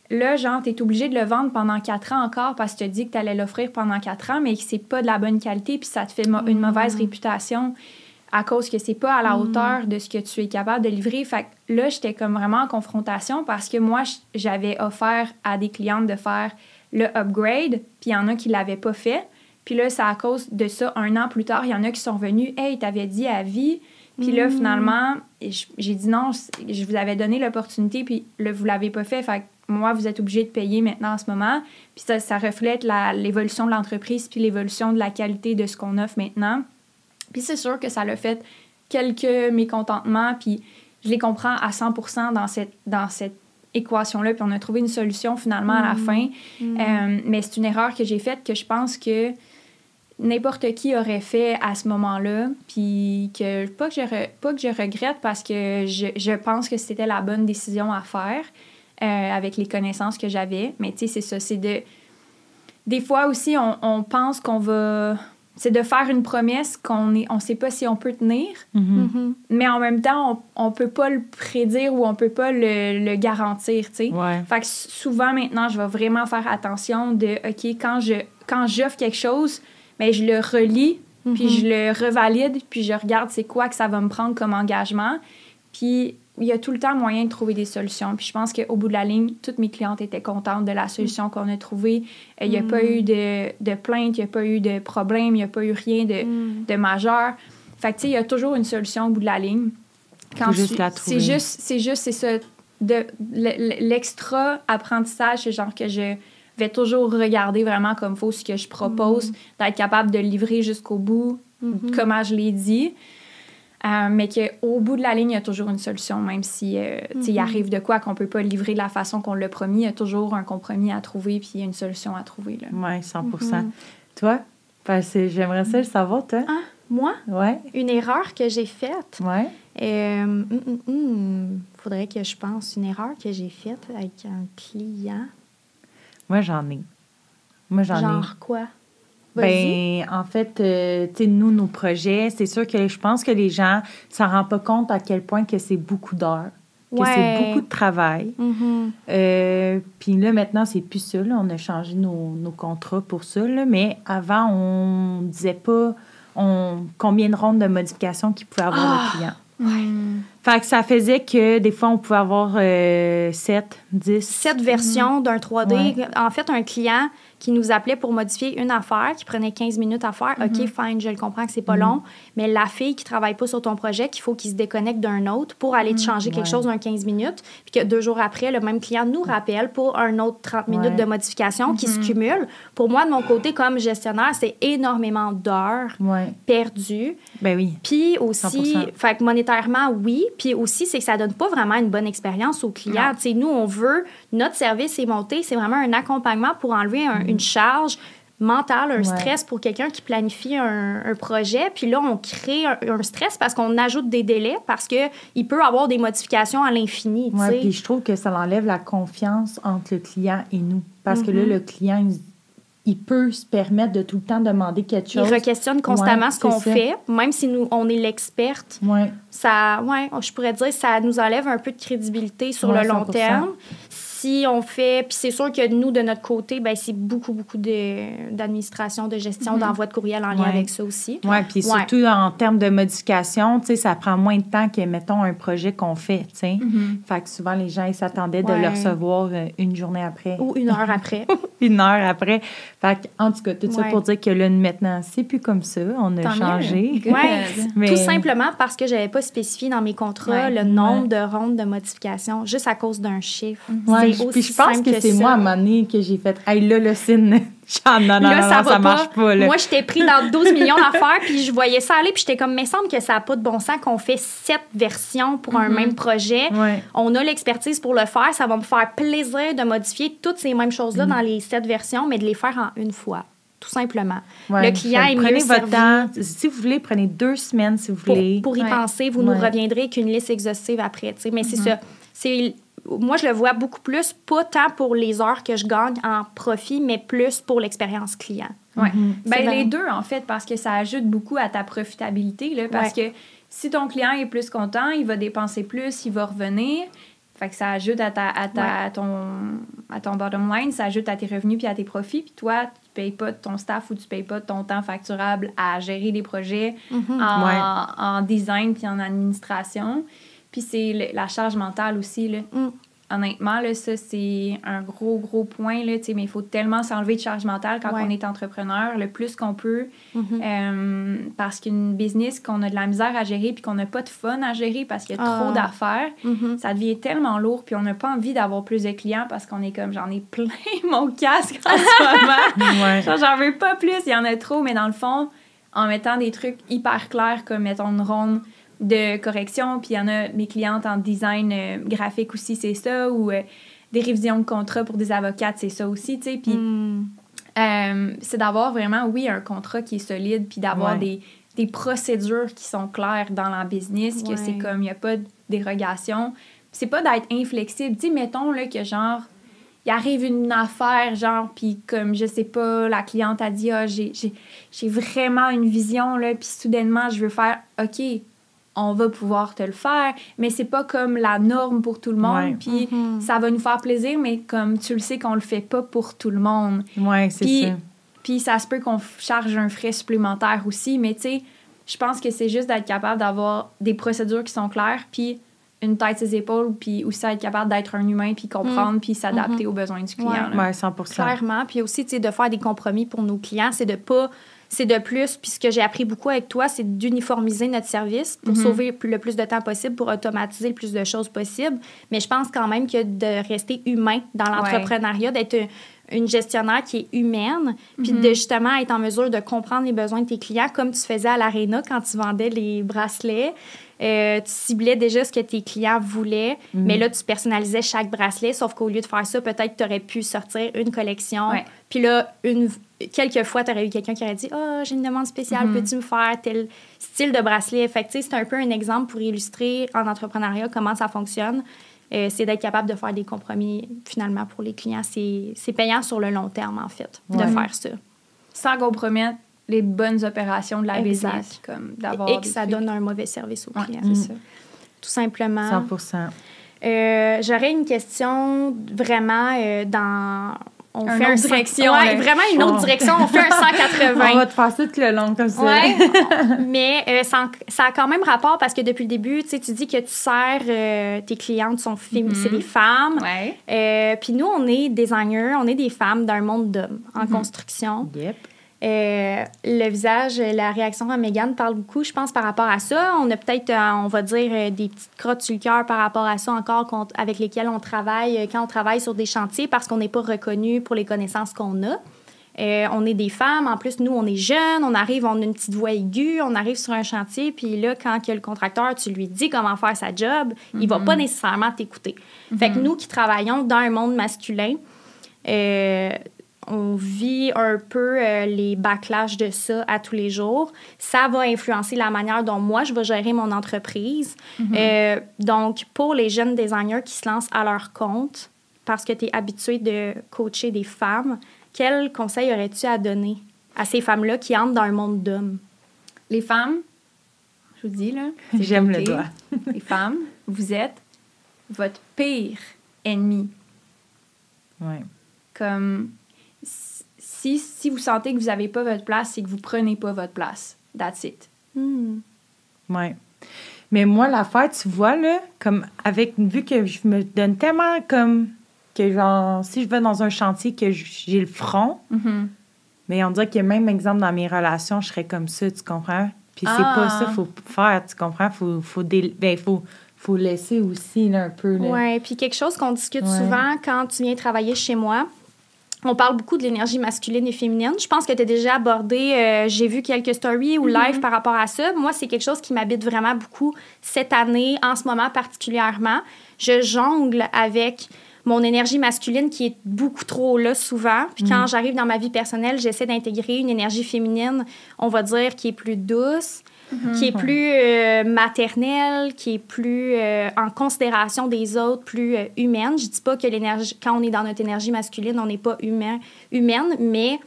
là, genre, tu es obligé de le vendre pendant quatre ans encore parce que tu te dis que tu allais l'offrir pendant quatre ans, mais que c'est pas de la bonne qualité, puis ça te fait mo- une mauvaise réputation à cause que c'est pas à la hauteur de ce que tu es capable de livrer. Fait que là, j'étais comme vraiment en confrontation parce que moi, j'avais offert à des clientes de faire le upgrade, puis il y en a qui l'avaient pas fait. Puis là, c'est à cause de ça, un an plus tard, il y en a qui sont venus Hey, t'avais dit à vie. Puis là, finalement, j'ai dit non, je vous avais donné l'opportunité, puis là, vous l'avez pas fait. Fait moi, vous êtes obligé de payer maintenant en ce moment. Puis ça, ça reflète l'évolution de l'entreprise, puis l'évolution de la qualité de ce qu'on offre maintenant. Puis c'est sûr que ça l'a fait quelques mécontentements, puis je les comprends à 100 dans cette, dans cette équation-là, puis on a trouvé une solution finalement à la mm. fin. Mm. Euh, mais c'est une erreur que j'ai faite que je pense que n'importe qui aurait fait à ce moment-là, puis que pas que je, pas que je regrette parce que je, je pense que c'était la bonne décision à faire euh, avec les connaissances que j'avais. Mais tu sais, c'est ça, c'est de... Des fois aussi, on, on pense qu'on va c'est de faire une promesse qu'on est on sait pas si on peut tenir mm-hmm. Mm-hmm. mais en même temps on, on peut pas le prédire ou on peut pas le, le garantir tu sais fait que souvent maintenant je vais vraiment faire attention de ok quand je quand j'offre quelque chose mais ben, je le relis puis mm-hmm. je le revalide puis je regarde c'est quoi que ça va me prendre comme engagement puis il y a tout le temps moyen de trouver des solutions. Puis je pense qu'au bout de la ligne, toutes mes clientes étaient contentes de la solution qu'on a trouvée. Il n'y a pas eu de, de plainte, il n'y a pas eu de problème, il n'y a pas eu rien de, mm. de majeur. Fait que, tu sais, il y a toujours une solution au bout de la ligne. Quand juste la trouver. C'est juste, c'est juste, c'est ça. De, l'extra apprentissage, c'est genre que je vais toujours regarder vraiment comme faut ce que je propose, mm. d'être capable de livrer jusqu'au bout, mm-hmm. comment je l'ai dit. Euh, mais qu'au bout de la ligne, il y a toujours une solution, même si euh, il mm-hmm. arrive de quoi qu'on ne peut pas livrer de la façon qu'on l'a promis, il y a toujours un compromis à trouver, puis il y a une solution à trouver. Oui, 100 mm-hmm. Toi, parce que j'aimerais ça le savoir, toi. Ah, moi? Ouais. Une erreur que j'ai faite. Ouais. Euh, hum, hum, hum, faudrait que je pense une erreur que j'ai faite avec un client. Moi, j'en ai. Moi, j'en ai. Genre quoi? Ben, en fait, euh, tu sais, nous, nos projets, c'est sûr que je pense que les gens ne s'en rendent pas compte à quel point que c'est beaucoup d'heures, que c'est beaucoup de travail. Mm-hmm. Euh, puis là, maintenant, c'est plus ça. On a changé nos, nos contrats pour ça. mais avant, on disait pas on, combien de rondes de modifications qu'il pouvait avoir le ah! client. Ouais. Fait que ça faisait que des fois, on pouvait avoir 7, euh, 10. 7 versions d'un 3D. En fait, un client qui nous appelait pour modifier une affaire qui prenait 15 minutes à faire. OK, mhm. fine, je le comprends que c'est pas mhm. long, mais la fille qui travaille pas sur ton projet, qu'il faut qu'il se déconnecte d'un autre pour aller te mhm. changer quelque chose dans 15 minutes, puis que deux jours après, le même client nous rappelle pour un autre 30 minutes de modification qui se cumule. Pour moi, de mon côté, comme gestionnaire, c'est énormément d'heures perdues. Ben oui. Puis aussi, fait que monétairement, oui. Puis aussi, c'est que ça donne pas vraiment une bonne expérience au client. Tu sais, nous, on veut, notre service est monté, c'est vraiment un accompagnement pour enlever un, une charge mentale, un stress pour quelqu'un qui planifie un, projet. Puis là, on crée un, stress parce qu'on ajoute des délais, parce qu'il peut avoir des modifications à l'infini. Oui, puis je trouve que ça enlève la confiance entre le client et nous. Parce que là, mm-hmm. le client, il, peut se permettre de tout le temps demander quelque chose. Il re-questionne constamment ce qu'on fait, même si nous, on est l'experte. Ouais. Ça, ouais, je pourrais dire, ça nous enlève un peu de crédibilité sur le long terme si on fait, puis c'est sûr que nous, de notre côté, ben, c'est beaucoup, beaucoup d'administration, de, gestion, mhm. d'envoi de courriel en lien avec ça aussi. Oui, puis surtout en termes de modification, tu sais, ça prend moins de temps que, mettons, un projet qu'on fait, tu sais. Mhm. Fait que souvent, les gens, ils s'attendaient de le recevoir euh, une journée après. Ou une heure après. une heure après. Fait que, en tout cas, tout ça pour dire que là, maintenant, c'est plus comme ça. On a changé. Mais... Tout simplement parce que j'avais pas spécifié dans mes contrats le nombre de rondes de modification, juste à cause d'un chiffre. Puis je pense que, c'est moi, à un que j'ai fait Hey, là, le signe. non, non, non, ça, ça marche pas. là. Moi, j'étais pris dans 12 millions d'affaires, puis je voyais ça aller, puis j'étais comme, mais semble que ça n'a pas de bon sens qu'on fait sept versions pour un mm-hmm. même projet. On a l'expertise pour le faire. Ça va me faire plaisir de modifier toutes ces mêmes choses-là mm. dans les sept versions, mais de les faire en une fois tout simplement. le client est prenez votre temps. Si vous voulez, prenez deux semaines si vous voulez. Pour, y penser, vous nous reviendrez avec une liste exhaustive après. Mais c'est mm-hmm. ça. C'est moi, je le vois beaucoup plus, pas tant pour les heures que je gagne en profit, mais plus pour l'expérience client. Oui. Mhm. ben, les deux, en fait, parce que ça ajoute beaucoup à ta profitabilité. Là, parce que si ton client est plus content, il va dépenser plus, il va revenir. Fait que ça ajoute à, ta, à, ta, ton, à ton bottom line, ça ajoute à tes revenus puis à tes profits. Puis toi, tu payes pas ton staff ou tu payes pas ton temps facturable à gérer des projets mhm. en, en, design puis en administration. Puis c'est la charge mentale aussi. Là. Mm. honnêtement, là, ça, c'est un gros, gros point. Là, mais il faut tellement s'enlever de charge mentale quand on est entrepreneur, le plus qu'on peut. Mm-hmm. Euh, parce qu'une business qu'on a de la misère à gérer puis qu'on n'a pas de fun à gérer parce qu'il y a trop ah. d'affaires, mm-hmm. ça devient tellement lourd puis on n'a pas envie d'avoir plus de clients parce qu'on est comme j'en ai plein mon casque en ce moment. j'en veux pas plus, il y en a trop, mais dans le fond, en mettant des trucs hyper clairs comme mettons une ronde de correction, puis il y en a mes clientes en design euh, graphique aussi, c'est ça, ou euh, des révisions de contrat pour des avocates, c'est ça aussi, tu sais. Puis hmm. euh, c'est d'avoir vraiment, oui, un contrat qui est solide, puis d'avoir des, des, procédures qui sont claires dans la business, que c'est comme, il n'y a pas de dérogation. C'est pas d'être inflexible. Tu sais, mettons là, que genre, il arrive une affaire, genre, puis comme, je sais pas, la cliente a dit, ah, j'ai vraiment une vision, là, puis soudainement, je veux faire, OK, on va pouvoir te le faire, mais c'est pas comme la norme pour tout le monde, puis mm-hmm. ça va nous faire plaisir, mais comme tu le sais qu'on le fait pas pour tout le monde. Ouais, c'est ça. Puis ça se peut qu'on charge un frais supplémentaire aussi, mais tu sais, je pense que c'est juste d'être capable d'avoir des procédures qui sont claires, puis une tête ses épaules, puis aussi être capable d'être un humain, puis comprendre, mm. puis s'adapter mm-hmm. aux besoins du client. Ouais, 100 Clairement. Puis aussi, tu sais, de faire des compromis pour nos clients, c'est de pas c'est de plus, puis ce que j'ai appris beaucoup avec toi, c'est d'uniformiser notre service pour mhm. sauver le plus de temps possible, pour automatiser le plus de choses possible. Mais je pense quand même que de rester humain dans l'entrepreneuriat, d'être une gestionnaire qui est humaine, puis mhm. de justement être en mesure de comprendre les besoins de tes clients, comme tu faisais à l'Arena quand tu vendais les bracelets. Euh, tu ciblais déjà ce que tes clients voulaient, mhm. mais là, tu personnalisais chaque bracelet, sauf qu'au lieu de faire ça, peut-être tu aurais pu sortir une collection. Puis là, une, quelques fois, tu aurais eu quelqu'un qui aurait dit Ah, oh, j'ai une demande spéciale, mhm. peux-tu me faire tel style de bracelet Fait c'est un peu un exemple pour illustrer en entrepreneuriat comment ça fonctionne. Euh, c'est d'être capable de faire des compromis finalement pour les clients. C'est payant sur le long terme, en fait, de faire ça. Sans compromettre les bonnes opérations de la business. Comme Et que ça donne un mauvais service aux clients. Ça. Tout simplement. 100 euh, J'aurais une question vraiment euh, dans on fait une direction. Ouais, vraiment une autre direction. On fait un 180. on va te faire ça tout le long comme ça. Ouais. Mais euh, ça, ça, a quand même rapport parce que depuis le début, tu dis que tu sers, tes clientes sont mm c'est des femmes. Ouais. Puis nous, on est designers, on est des femmes d'un monde d'hommes en mm-hmm. construction. Yep. Euh, le visage, la réaction à Megan parle beaucoup, je pense, par rapport à ça. On a peut-être, euh, on va dire, euh, des petites crottes sur le cœur par rapport à ça encore avec lesquelles on travaille quand on travaille sur des chantiers parce qu'on n'est pas reconnu pour les connaissances qu'on a. on est des femmes, en plus, nous, on est jeunes, on arrive, on a une petite voix aiguë, on arrive sur un chantier, puis là, quand le contracteur, tu lui dis comment faire sa job, il va mm-hmm. pas nécessairement t'écouter. Fait que mm-hmm. nous qui travaillons dans un monde masculin, on vit un peu euh, les backlash de ça à tous les jours. Ça va influencer la manière dont moi, je vais gérer mon entreprise. Mhm. Euh, donc, pour les jeunes designers qui se lancent à leur compte, parce que tu es habitué de coacher des femmes, quel conseil aurais-tu à donner à ces femmes-là qui entrent dans un monde d'hommes? Les femmes, je vous dis, là, j'aime le doigt. les femmes, vous êtes votre pire ennemi. Oui. Comme si, vous sentez que vous n'avez pas votre place, c'est que vous prenez pas votre place. That's it. Hmm. Oui. Mais moi, l'affaire, tu vois, là, comme avec, vu que je me donne tellement comme que, genre, si je vais dans un chantier, que j'ai le front, mm-hmm. mais on dirait que même exemple dans mes relations, je serais comme ça, tu comprends? Puis c'est pas ça qu'il faut faire, tu comprends? Faut, faut, ben, faut, faut laisser aussi, un peu. Oui, puis quelque chose qu'on discute souvent quand tu viens travailler chez moi, on parle beaucoup de l'énergie masculine et féminine. Je pense que tu as déjà abordé, euh, j'ai vu quelques stories ou mm-hmm. live par rapport à ça. Moi, c'est quelque chose qui m'habite vraiment beaucoup cette année, en ce moment particulièrement. Je jongle avec mon énergie masculine qui est beaucoup trop là souvent. Puis quand mm. j'arrive dans ma vie personnelle, j'essaie d'intégrer une énergie féminine, on va dire, qui est plus douce, qui est plus euh, maternelle, qui est plus euh, en considération des autres, plus euh, humaine. Je dis pas que l'énergie, quand on est dans notre énergie masculine, on n'est pas humain, humaine, mais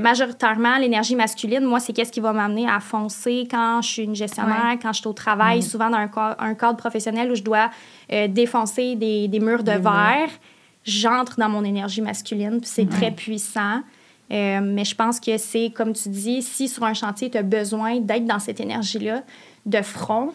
majoritairement, l'énergie masculine, moi, c'est qu'est-ce qui va m'amener à foncer quand je suis une gestionnaire, quand je suis au travail, mm. souvent dans un, cadre professionnel où je dois défoncer des, des, murs de verre. J'entre dans mon énergie masculine, puis c'est très puissant. Euh, mais je pense que c'est, comme tu dis, si sur un chantier, tu as besoin d'être dans cette énergie-là, de front,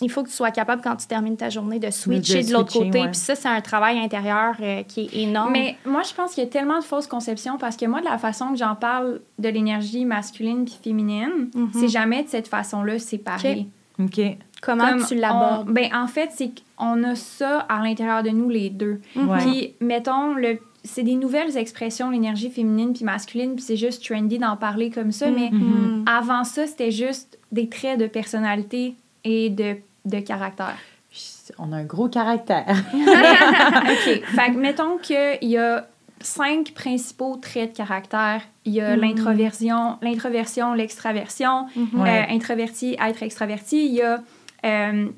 il faut que tu sois capable, quand tu termines ta journée, de switcher de, l'autre côté. Puis ça, c'est un travail intérieur euh, qui est énorme. Mais moi, je pense qu'il y a tellement de fausses conceptions parce que moi, de la façon que j'en parle de l'énergie masculine puis féminine, mhm. c'est jamais de cette façon-là séparé. OK. Comment tu l'abordes? Ben, en fait, c'est qu'on a ça à l'intérieur de nous, les deux. Mhm. Puis, mettons, le c'est des nouvelles expressions, l'énergie féminine puis masculine, puis c'est juste trendy d'en parler comme ça. Mais mhm. avant ça, c'était juste des traits de personnalité et de de caractère? On a un gros caractère. OK. Fait que mettons qu'il y a cinq principaux traits de caractère. Il y a mm-hmm. l'introversion, l'introversion, l'extraversion, mm-hmm. euh, introverti, être extraverti. Il y a euh,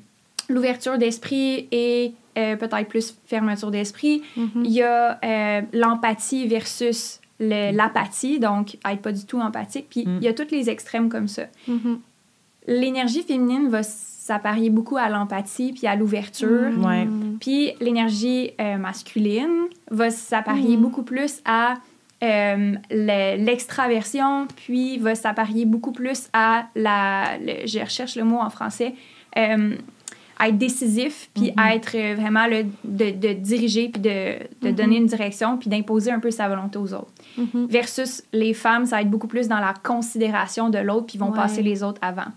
l'ouverture d'esprit et euh, peut-être plus fermeture d'esprit. Mm-hmm. Il y a l'empathie versus l'apathie, donc être pas du tout empathique. Puis il y a tous les extrêmes comme ça. L'énergie féminine va s'apparier beaucoup à l'empathie puis à l'ouverture. Puis l'énergie euh, masculine va s'apparier beaucoup plus à euh, l'extraversion, puis va s'apparier beaucoup plus à la... je recherche le mot en français. Euh, être décisif, puis mm-hmm. être vraiment le, de, de diriger, puis de, de mm-hmm. donner une direction, puis d'imposer un peu sa volonté aux autres. Mm-hmm. Versus les femmes, ça va être beaucoup plus dans la considération de l'autre, puis vont passer les autres avant.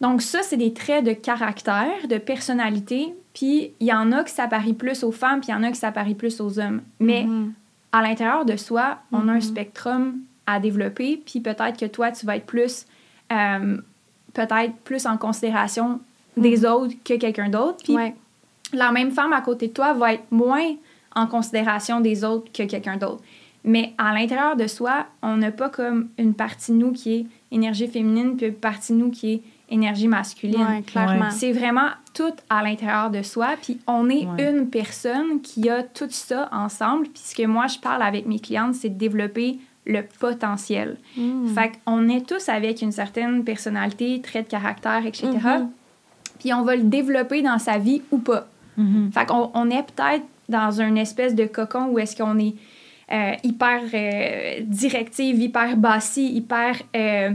Donc ça, c'est des traits de caractère, de personnalité. Puis il y en a qui s'apparient plus aux femmes, puis il y en a qui s'apparient plus aux hommes. Mais à l'intérieur de soi, on a un spectrum à développer. Puis peut-être que toi, tu vas être plus, euh, peut-être plus en considération des mm-hmm. autres que quelqu'un d'autre. Puis la même femme à côté de toi va être moins en considération des autres que quelqu'un d'autre. Mais à l'intérieur de soi, on n'a pas comme une partie de nous qui est énergie féminine, puis une partie de nous qui est énergie masculine. clairement. C'est vraiment tout à l'intérieur de soi. Puis on est une personne qui a tout ça ensemble. Puis ce que moi, je parle avec mes clientes, c'est de développer le potentiel. Mm. Fait qu'on est tous avec une certaine personnalité, trait de caractère, etc. Puis on va le développer dans sa vie ou pas. Mm-hmm. Fait qu'on on est peut-être dans une espèce de cocon où est-ce qu'on est, euh, hyper euh, directive, hyper bassie, hyper... Euh,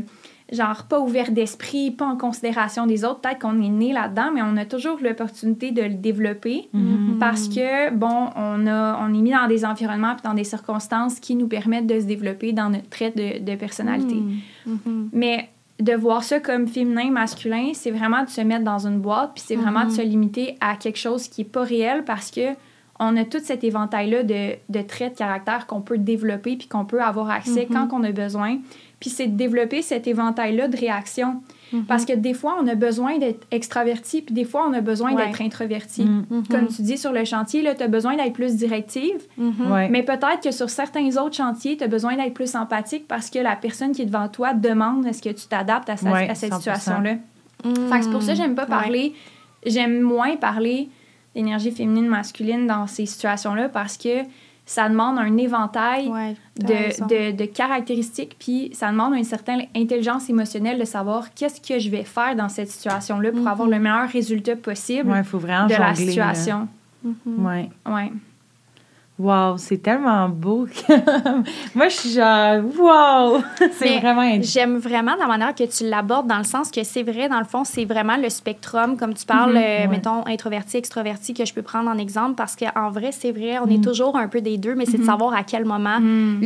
genre pas ouvert d'esprit, pas en considération des autres. Peut-être qu'on est né là-dedans, mais on a toujours l'opportunité de le développer mm-hmm. parce que, bon, on, a, on est mis dans des environnements et dans des circonstances qui nous permettent de se développer dans notre trait de, de personnalité. Mm-hmm. Mm-hmm. Mais de voir ça comme féminin, masculin, c'est vraiment de se mettre dans une boîte, puis c'est vraiment de se limiter à quelque chose qui est pas réel parce que on a tout cet éventail-là de, de, traits de caractère qu'on peut développer puis qu'on peut avoir accès quand on a besoin. Puis c'est de développer cet éventail-là de réactions. Mhm. Parce que des fois, on a besoin d'être extraverti, puis des fois, on a besoin d'être introverti. Mhm. Mhm. Comme tu dis sur le chantier, tu as besoin d'être plus directive, mais peut-être que sur certains autres chantiers, tu as besoin d'être plus empathique parce que la personne qui est devant toi demande est-ce que tu t'adaptes à, à, cette situation-là. c'est pour ça que j'aime pas parler, j'aime moins parler d'énergie féminine, masculine dans ces situations-là parce que ça demande un éventail de, de, caractéristiques, puis ça demande une certaine intelligence émotionnelle de savoir qu'est-ce que je vais faire dans cette situation-là pour avoir mhm. le meilleur résultat possible faut vraiment de la situation. Mhm. Ouais. Wow, c'est tellement beau. Moi, je suis genre, wow! c'est vraiment. J'aime vraiment la manière que tu l'abordes, dans le sens que c'est vrai, dans le fond, c'est vraiment le spectrum, comme tu parles, mhm, euh, mettons, introverti, extroverti, que je peux prendre en exemple, parce qu'en vrai, c'est vrai, on est mhm. toujours un peu des deux, mais c'est de mhm. savoir à quel moment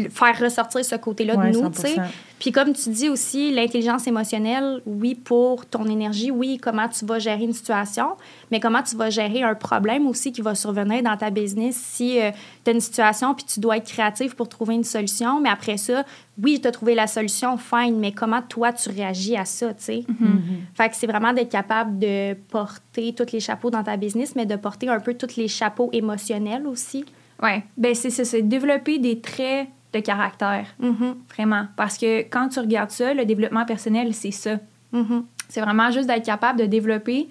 faire ressortir ce côté-là de nous, tu sais. Puis comme tu dis aussi, l'intelligence émotionnelle, oui, pour ton énergie, oui, comment tu vas gérer une situation, mais comment tu vas gérer un problème aussi qui va survenir dans ta business si euh, tu as une situation puis tu dois être créatif pour trouver une solution, mais après ça, oui, tu as trouvé la solution, fine, mais comment toi tu réagis à ça, tu sais? Mm-hmm. Fait que c'est vraiment d'être capable de porter tous les chapeaux dans ta business, mais de porter un peu tous les chapeaux émotionnels aussi. Oui, ben c'est ça, c'est développer des traits de caractère. Mm-hmm. Vraiment. Parce que quand tu regardes ça, le développement personnel, c'est ça. Mm-hmm. C'est vraiment juste d'être capable de développer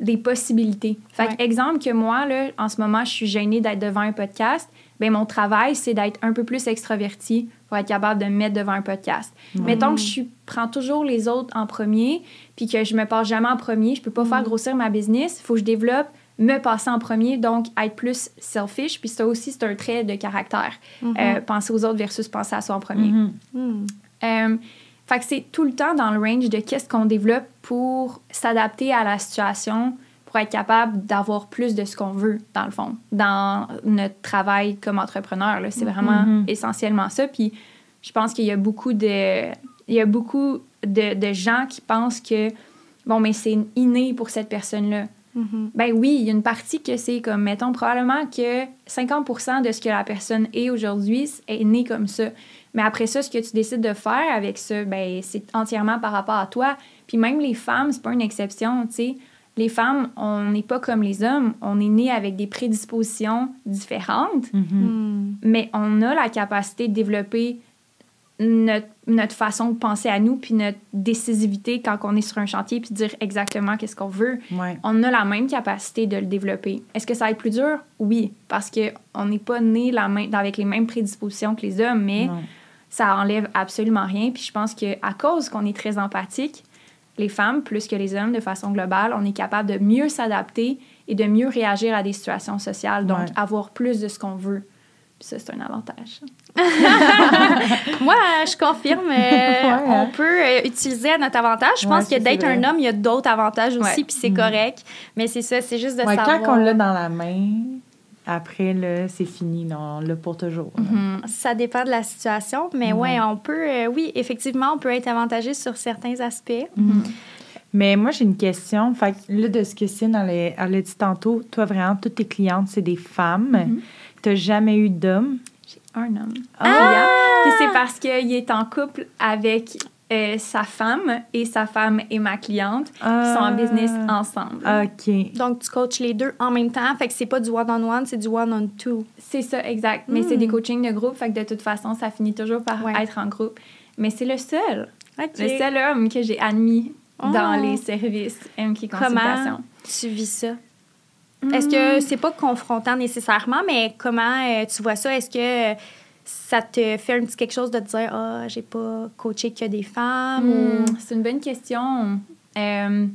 des possibilités. Fait exemple que moi, là, en ce moment, je suis gênée d'être devant un podcast. Bien, mon travail, c'est d'être un peu plus extraverti pour être capable de me mettre devant un podcast. Mettons que je prends toujours les autres en premier, puis que je me passe jamais en premier, je peux pas faire mm-hmm. grossir ma business. Il faut que je développe me passer en premier, donc être plus selfish. Puis ça aussi, c'est un trait de caractère. Euh, penser aux autres versus penser à soi en premier. Mhm. Euh, Fait que c'est tout le temps dans le range de qu'est-ce qu'on développe pour s'adapter à la situation, pour être capable d'avoir plus de ce qu'on veut, dans le fond, dans notre travail comme entrepreneur. C'est vraiment mm-hmm. essentiellement ça. Puis je pense qu'il y a beaucoup de, il y a beaucoup de, de gens qui pensent que, bon, mais c'est inné pour cette personne-là. Mm-hmm. Ben oui, il y a une partie que c'est comme, mettons, probablement que 50 de ce que la personne est aujourd'hui est né comme ça. Mais après ça, ce que tu décides de faire avec ça, ben c'est entièrement par rapport à toi. Puis même les femmes, c'est pas une exception, tu sais. Les femmes, on n'est pas comme les hommes. On est né avec des prédispositions différentes, mm-hmm. mm. mais on a la capacité de développer notre, notre, façon de penser à nous, puis notre décisivité quand on est sur un chantier, puis dire exactement qu'est-ce qu'on veut. On a la même capacité de le développer. Est-ce que ça va être plus dur? Oui, parce qu'on n'est pas né la main, avec les mêmes prédispositions que les hommes, mais ça enlève absolument rien. Puis je pense qu'à cause qu'on est très empathique, les femmes, plus que les hommes, de façon globale, on est capable de mieux s'adapter et de mieux réagir à des situations sociales, donc avoir plus de ce qu'on veut. Puis ça, c'est un avantage. Moi, je confirme, euh, on peut euh, utiliser à notre avantage. Je pense que d'être un homme, il y a d'autres avantages aussi, puis c'est mm. correct. Mais c'est ça, c'est juste de savoir. Quand on l'a dans la main, après, là, c'est fini, non, on l'a pour toujours. Mm-hmm. Ça dépend de la situation, mais ouais, on peut, euh, oui, effectivement, on peut être avantagé sur certains aspects. Mm-hmm. Mais moi, j'ai une question. Fait là, de ce que Cine elle, a dit tantôt, toi, vraiment, toutes tes clientes, c'est des femmes. Mm-hmm. T'as jamais eu d'homme? J'ai un homme. Ah! Puis c'est parce qu'il est en couple avec euh, sa femme et sa femme et ma cliente qui sont en business ah. ensemble. OK. Donc, tu coaches les deux en même temps. Fait que c'est pas du one-on-one, c'est du one-on-two. C'est ça, exact. Mais c'est des hmm. coachings de groupe. Fait que de toute façon, ça finit toujours par être en groupe. Mais c'est le seul. Le seul homme que j'ai admis dans oh. les services MK Consultation. Comment tu vis ça? Est-ce que hmm. c'est pas confrontant nécessairement, mais comment euh, tu vois ça? Est-ce que ça te fait un petit quelque chose de te dire Ah, j'ai pas coaché que des femmes? Hmm, c'est une bonne question. Euh,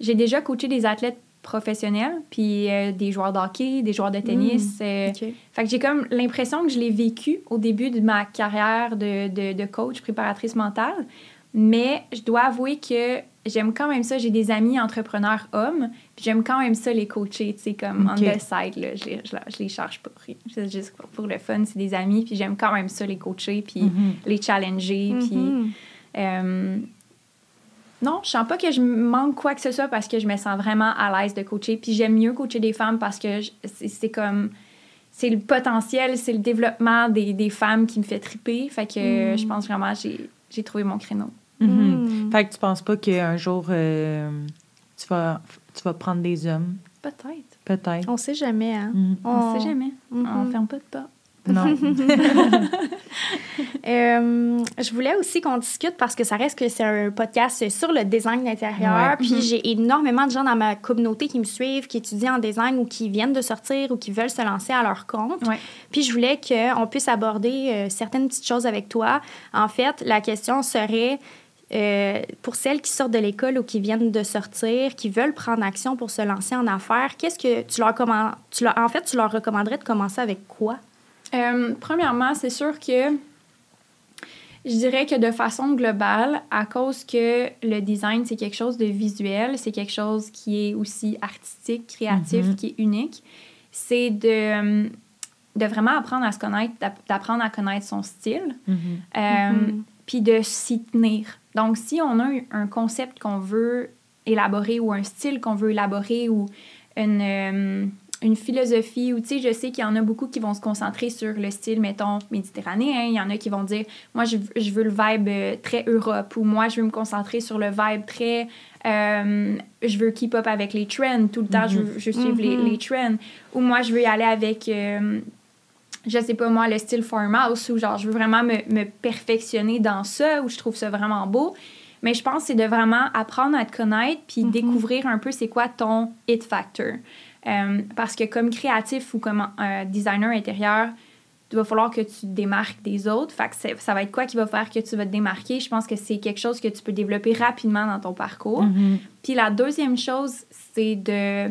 j'ai déjà coaché des athlètes professionnels, puis euh, des joueurs de hockey, des joueurs de tennis. Hmm, fait que j'ai comme l'impression que je l'ai vécu au début de ma carrière de, de, de coach, préparatrice mentale. Mais je dois avouer que j'aime quand même ça. J'ai des amis entrepreneurs hommes, puis j'aime quand même ça les coacher, tu sais, comme on the side, là. Je les, je, les charge pas C'est juste pour, le fun, c'est des amis, puis j'aime quand même ça les coacher, puis mhm. les challenger, puis... Mhm. Euh, non, je sens pas que je manque quoi que ce soit parce que je me sens vraiment à l'aise de coacher. Puis j'aime mieux coacher des femmes parce que c'est comme. C'est le potentiel, c'est le développement des, des, femmes qui me fait triper. Fait que mhm. je pense vraiment que j'ai trouvé mon créneau. Mm Fait que tu penses pas qu'un jour, euh, tu, vas, tu vas prendre des hommes? Peut-être. Peut-être. On sait jamais, hein? Mm. On... sait jamais. On mm-hmm. ferme pas de porte. Non. euh, je voulais aussi qu'on discute parce que ça reste que c'est un podcast sur le design d'intérieur. Puis mm-hmm. j'ai énormément de gens dans ma communauté qui me suivent, qui étudient en design ou qui viennent de sortir ou qui veulent se lancer à leur compte. Puis je voulais qu'on puisse aborder euh, certaines petites choses avec toi. En fait, la question serait euh, pour celles qui sortent de l'école ou qui viennent de sortir, qui veulent prendre action pour se lancer en affaires, qu'est-ce que tu leur commandes? Tu leur, en fait, tu leur recommanderais de commencer avec quoi? Euh, premièrement, c'est sûr que je dirais que de façon globale, à cause que le design, c'est quelque chose de visuel, c'est quelque chose qui est aussi artistique, créatif, mm-hmm. qui est unique, c'est de, de vraiment apprendre à se connaître, d'apprendre à connaître son style, mm-hmm. Euh, mm-hmm. Puis de s'y tenir. Donc, si on a un concept qu'on veut élaborer ou un style qu'on veut élaborer ou une, euh, une philosophie, ou tu sais, je sais qu'il y en a beaucoup qui vont se concentrer sur le style, mettons, méditerranéen. Il y en a qui vont dire, moi, je, je veux le vibe euh, très Europe, ou moi, je veux me concentrer sur le vibe très. Euh, je veux keep up avec les trends tout le temps, je, veux, je suivre les, mm-hmm. les, trends. Ou moi, je veux y aller avec je sais pas moi, le style farmhouse où genre je veux vraiment me, me, perfectionner dans ça, où je trouve ça vraiment beau. Mais je pense que c'est de vraiment apprendre à te connaître puis mm-hmm. découvrir un peu c'est quoi ton hit factor. Euh, parce que comme créatif ou comme un designer intérieur, il va falloir que tu te démarques des autres. Fait que ça va être quoi qui va faire que tu vas te démarquer? Je pense que c'est quelque chose que tu peux développer rapidement dans ton parcours. Mm-hmm. Puis la deuxième chose, c'est de,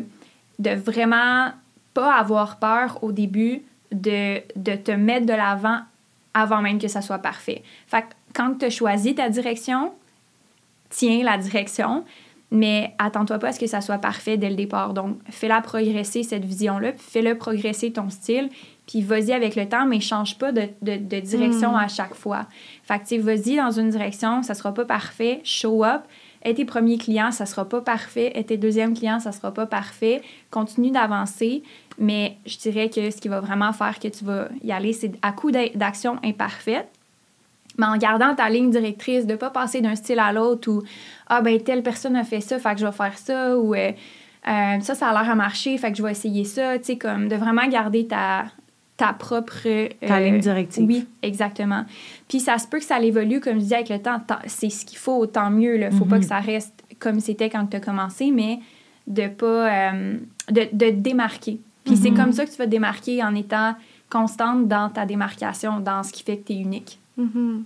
de vraiment pas avoir peur au début de, de te mettre de l'avant avant même que ça soit parfait. Fait quand tu as choisi ta direction, tiens la direction, mais attends-toi pas à ce que ça soit parfait dès le départ. Donc, fais-la progresser, cette vision-là, puis fais-le progresser ton style, puis vas-y avec le temps, mais change pas de, de, de direction Hmm. à chaque fois. Fait que, vas-y dans une direction, ça sera pas parfait, show up. Et tes premiers clients, ça sera pas parfait. Et tes deuxièmes clients, ça sera pas parfait. Continue d'avancer, mais je dirais que ce qui va vraiment faire que tu vas y aller, c'est à coup d'a- d'action imparfaite, mais en gardant ta ligne directrice, de pas passer d'un style à l'autre ou ah ben telle personne a fait ça, fait que je vais faire ça ou euh, euh, ça ça a l'air à marcher, fait que je vais essayer ça, tu sais comme de vraiment garder ta ta propre euh, Ta ligne directive. Oui, exactement. Puis ça se peut que ça évolue comme je dis avec le temps, c'est ce qu'il faut, tant mieux là, faut pas Mhm. que ça reste comme c'était quand tu as commencé mais de pas euh, de, de te démarquer. Puis c'est Mhm. comme ça que tu vas te démarquer en étant constante dans ta démarcation, dans ce qui fait que tu es unique. Mhm.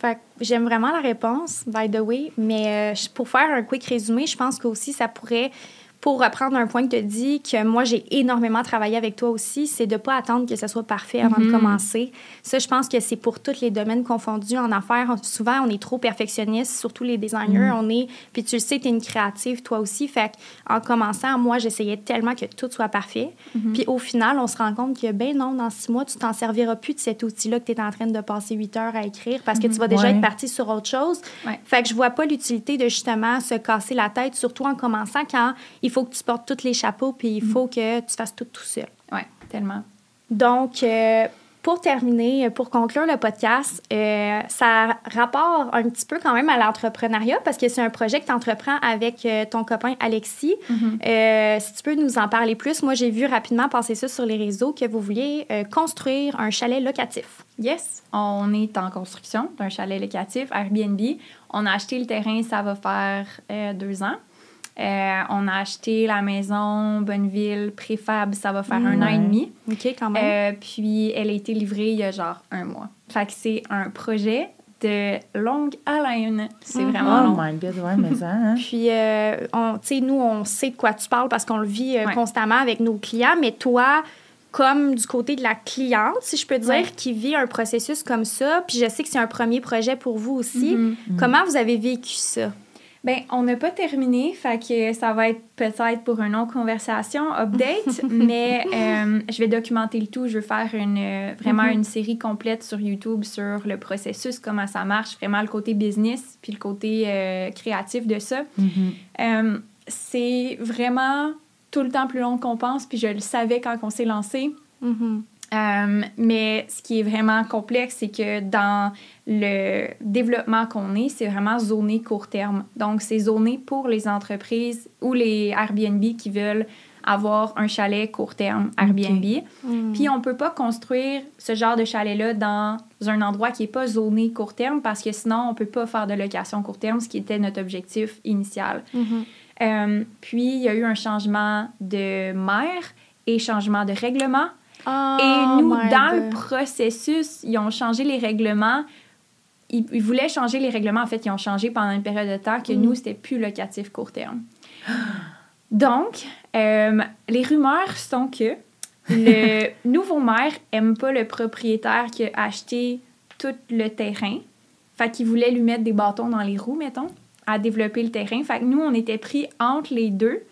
Fait que j'aime vraiment la réponse, by the way, mais euh, pour faire un quick résumé, je pense qu'aussi ça pourrait, pour reprendre un point que tu dit, que moi j'ai énormément travaillé avec toi aussi, c'est de ne pas attendre que ça soit parfait avant de Mhm. commencer. Ça, je pense que c'est pour tous les domaines confondus en affaires. Souvent, on est trop perfectionniste, surtout les designers. On est, puis tu le sais, tu es une créative toi aussi. Fait en commençant, moi, j'essayais tellement que tout soit parfait. Puis au final, on se rend compte que, ben non, dans six mois, tu t'en serviras plus de cet outil-là que tu es en train de passer huit heures à écrire parce que tu vas déjà Ouais. être parti sur autre chose. Ouais. Fait que je vois pas l'utilité de justement se casser la tête, surtout en commençant quand il faut que tu portes tous les chapeaux puis il faut que tu fasses tout tout seul. Ouais, tellement. Donc, euh, pour terminer, pour conclure le podcast, euh, ça rapport un petit peu quand même à l'entrepreneuriat parce que c'est un projet que tu entreprends avec euh, ton copain Alexis. Euh, si tu peux nous en parler plus, moi j'ai vu rapidement passer ça sur les réseaux que vous vouliez construire un chalet locatif. Yes, on est en construction d'un chalet locatif Airbnb. On a acheté le terrain, ça va faire deux ans. Euh, on a acheté la maison Bonneville Préfab, ça va faire un an et demi. OK, quand même. Euh, puis elle a été livrée il y a genre un mois. Fait que c'est un projet de longue haleine. C'est Mhm. vraiment Oh long. my god, ouais, mais ça, hein? Puis, euh, on- tu sais, nous, on sait de quoi tu parles parce qu'on le vit euh, Ouais. constamment avec nos clients, mais toi, comme du côté de la cliente, si je peux dire, Ouais. qui vit un processus comme ça, puis je sais que c'est un premier projet pour vous aussi, Mhm. comment vous avez vécu ça? Ben, on n'a pas terminé, fait que ça va être peut-être pour une autre conversation, update, mais euh, je vais documenter le tout. Je veux faire une, euh, vraiment Mhm. une série complète sur YouTube sur le processus, comment ça marche, vraiment le côté business, puis le côté euh, créatif de ça. Mhm. Euh, c'est vraiment tout le temps plus long qu'on pense, puis je le savais quand on s'est lancé. Mhm. Euh, mais ce qui est vraiment complexe, c'est que dans le développement qu'on est, c'est vraiment zoné court terme. Donc, c'est zoné pour les entreprises ou les Airbnb qui veulent avoir un chalet court terme Airbnb. Mhm. Puis, on peut pas construire ce genre de chalet-là dans un endroit qui est pas zoné court terme parce que sinon, on peut pas faire de location court terme, ce qui était notre objectif initial. Mhm. Euh, puis, il y a eu un changement de maire et changement de règlement. Oh Et nous, my dans le processus, ils ont changé les règlements. Ils, ils voulaient changer les règlements. En fait, ils ont changé pendant une période de temps que Mm. nous, c'était plus locatif court terme. Donc, euh, les rumeurs sont que le nouveau maire aime pas le propriétaire qui a acheté tout le terrain. Fait qu'il voulait lui mettre des bâtons dans les roues, mettons, à développer le terrain. Fait que nous, on était pris entre les deux.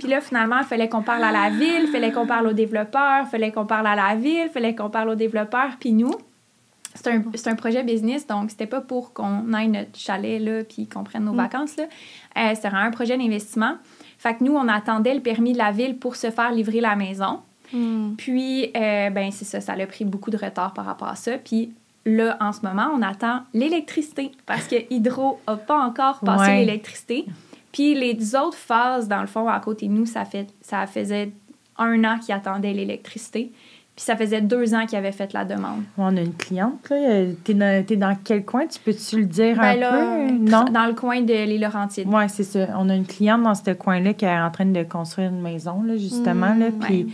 Puis là, finalement, il fallait qu'on parle à la ville, il fallait qu'on parle aux développeurs, il fallait qu'on parle à la ville, il fallait qu'on parle aux développeurs. Puis nous, c'est un, un projet business, donc c'était pas pour qu'on aille notre chalet là, puis qu'on prenne nos Mm. vacances. Là. Euh, c'était vraiment un projet d'investissement. Fait que nous, on attendait le permis de la ville pour se faire livrer la maison. Mhm. Puis, euh, ben c'est ça, ça a pris beaucoup de retard par rapport à ça. Puis là, en ce moment, on attend l'électricité parce que Hydro n'a pas encore passé Ouais. l'électricité. Puis les autres phases, dans le fond, à côté de nous, ça, fait, ça faisait un an qu'ils attendaient l'électricité. Puis ça faisait deux ans qu'ils avaient fait la demande. On a une cliente, là. T'es dans, t'es dans quel coin? Tu peux-tu le dire Ben un là, peu? Non? Dans le coin de les Laurentides. Oui, c'est ça. On a une cliente dans ce coin-là qui est en train de construire une maison, là, justement. là, puis ouais.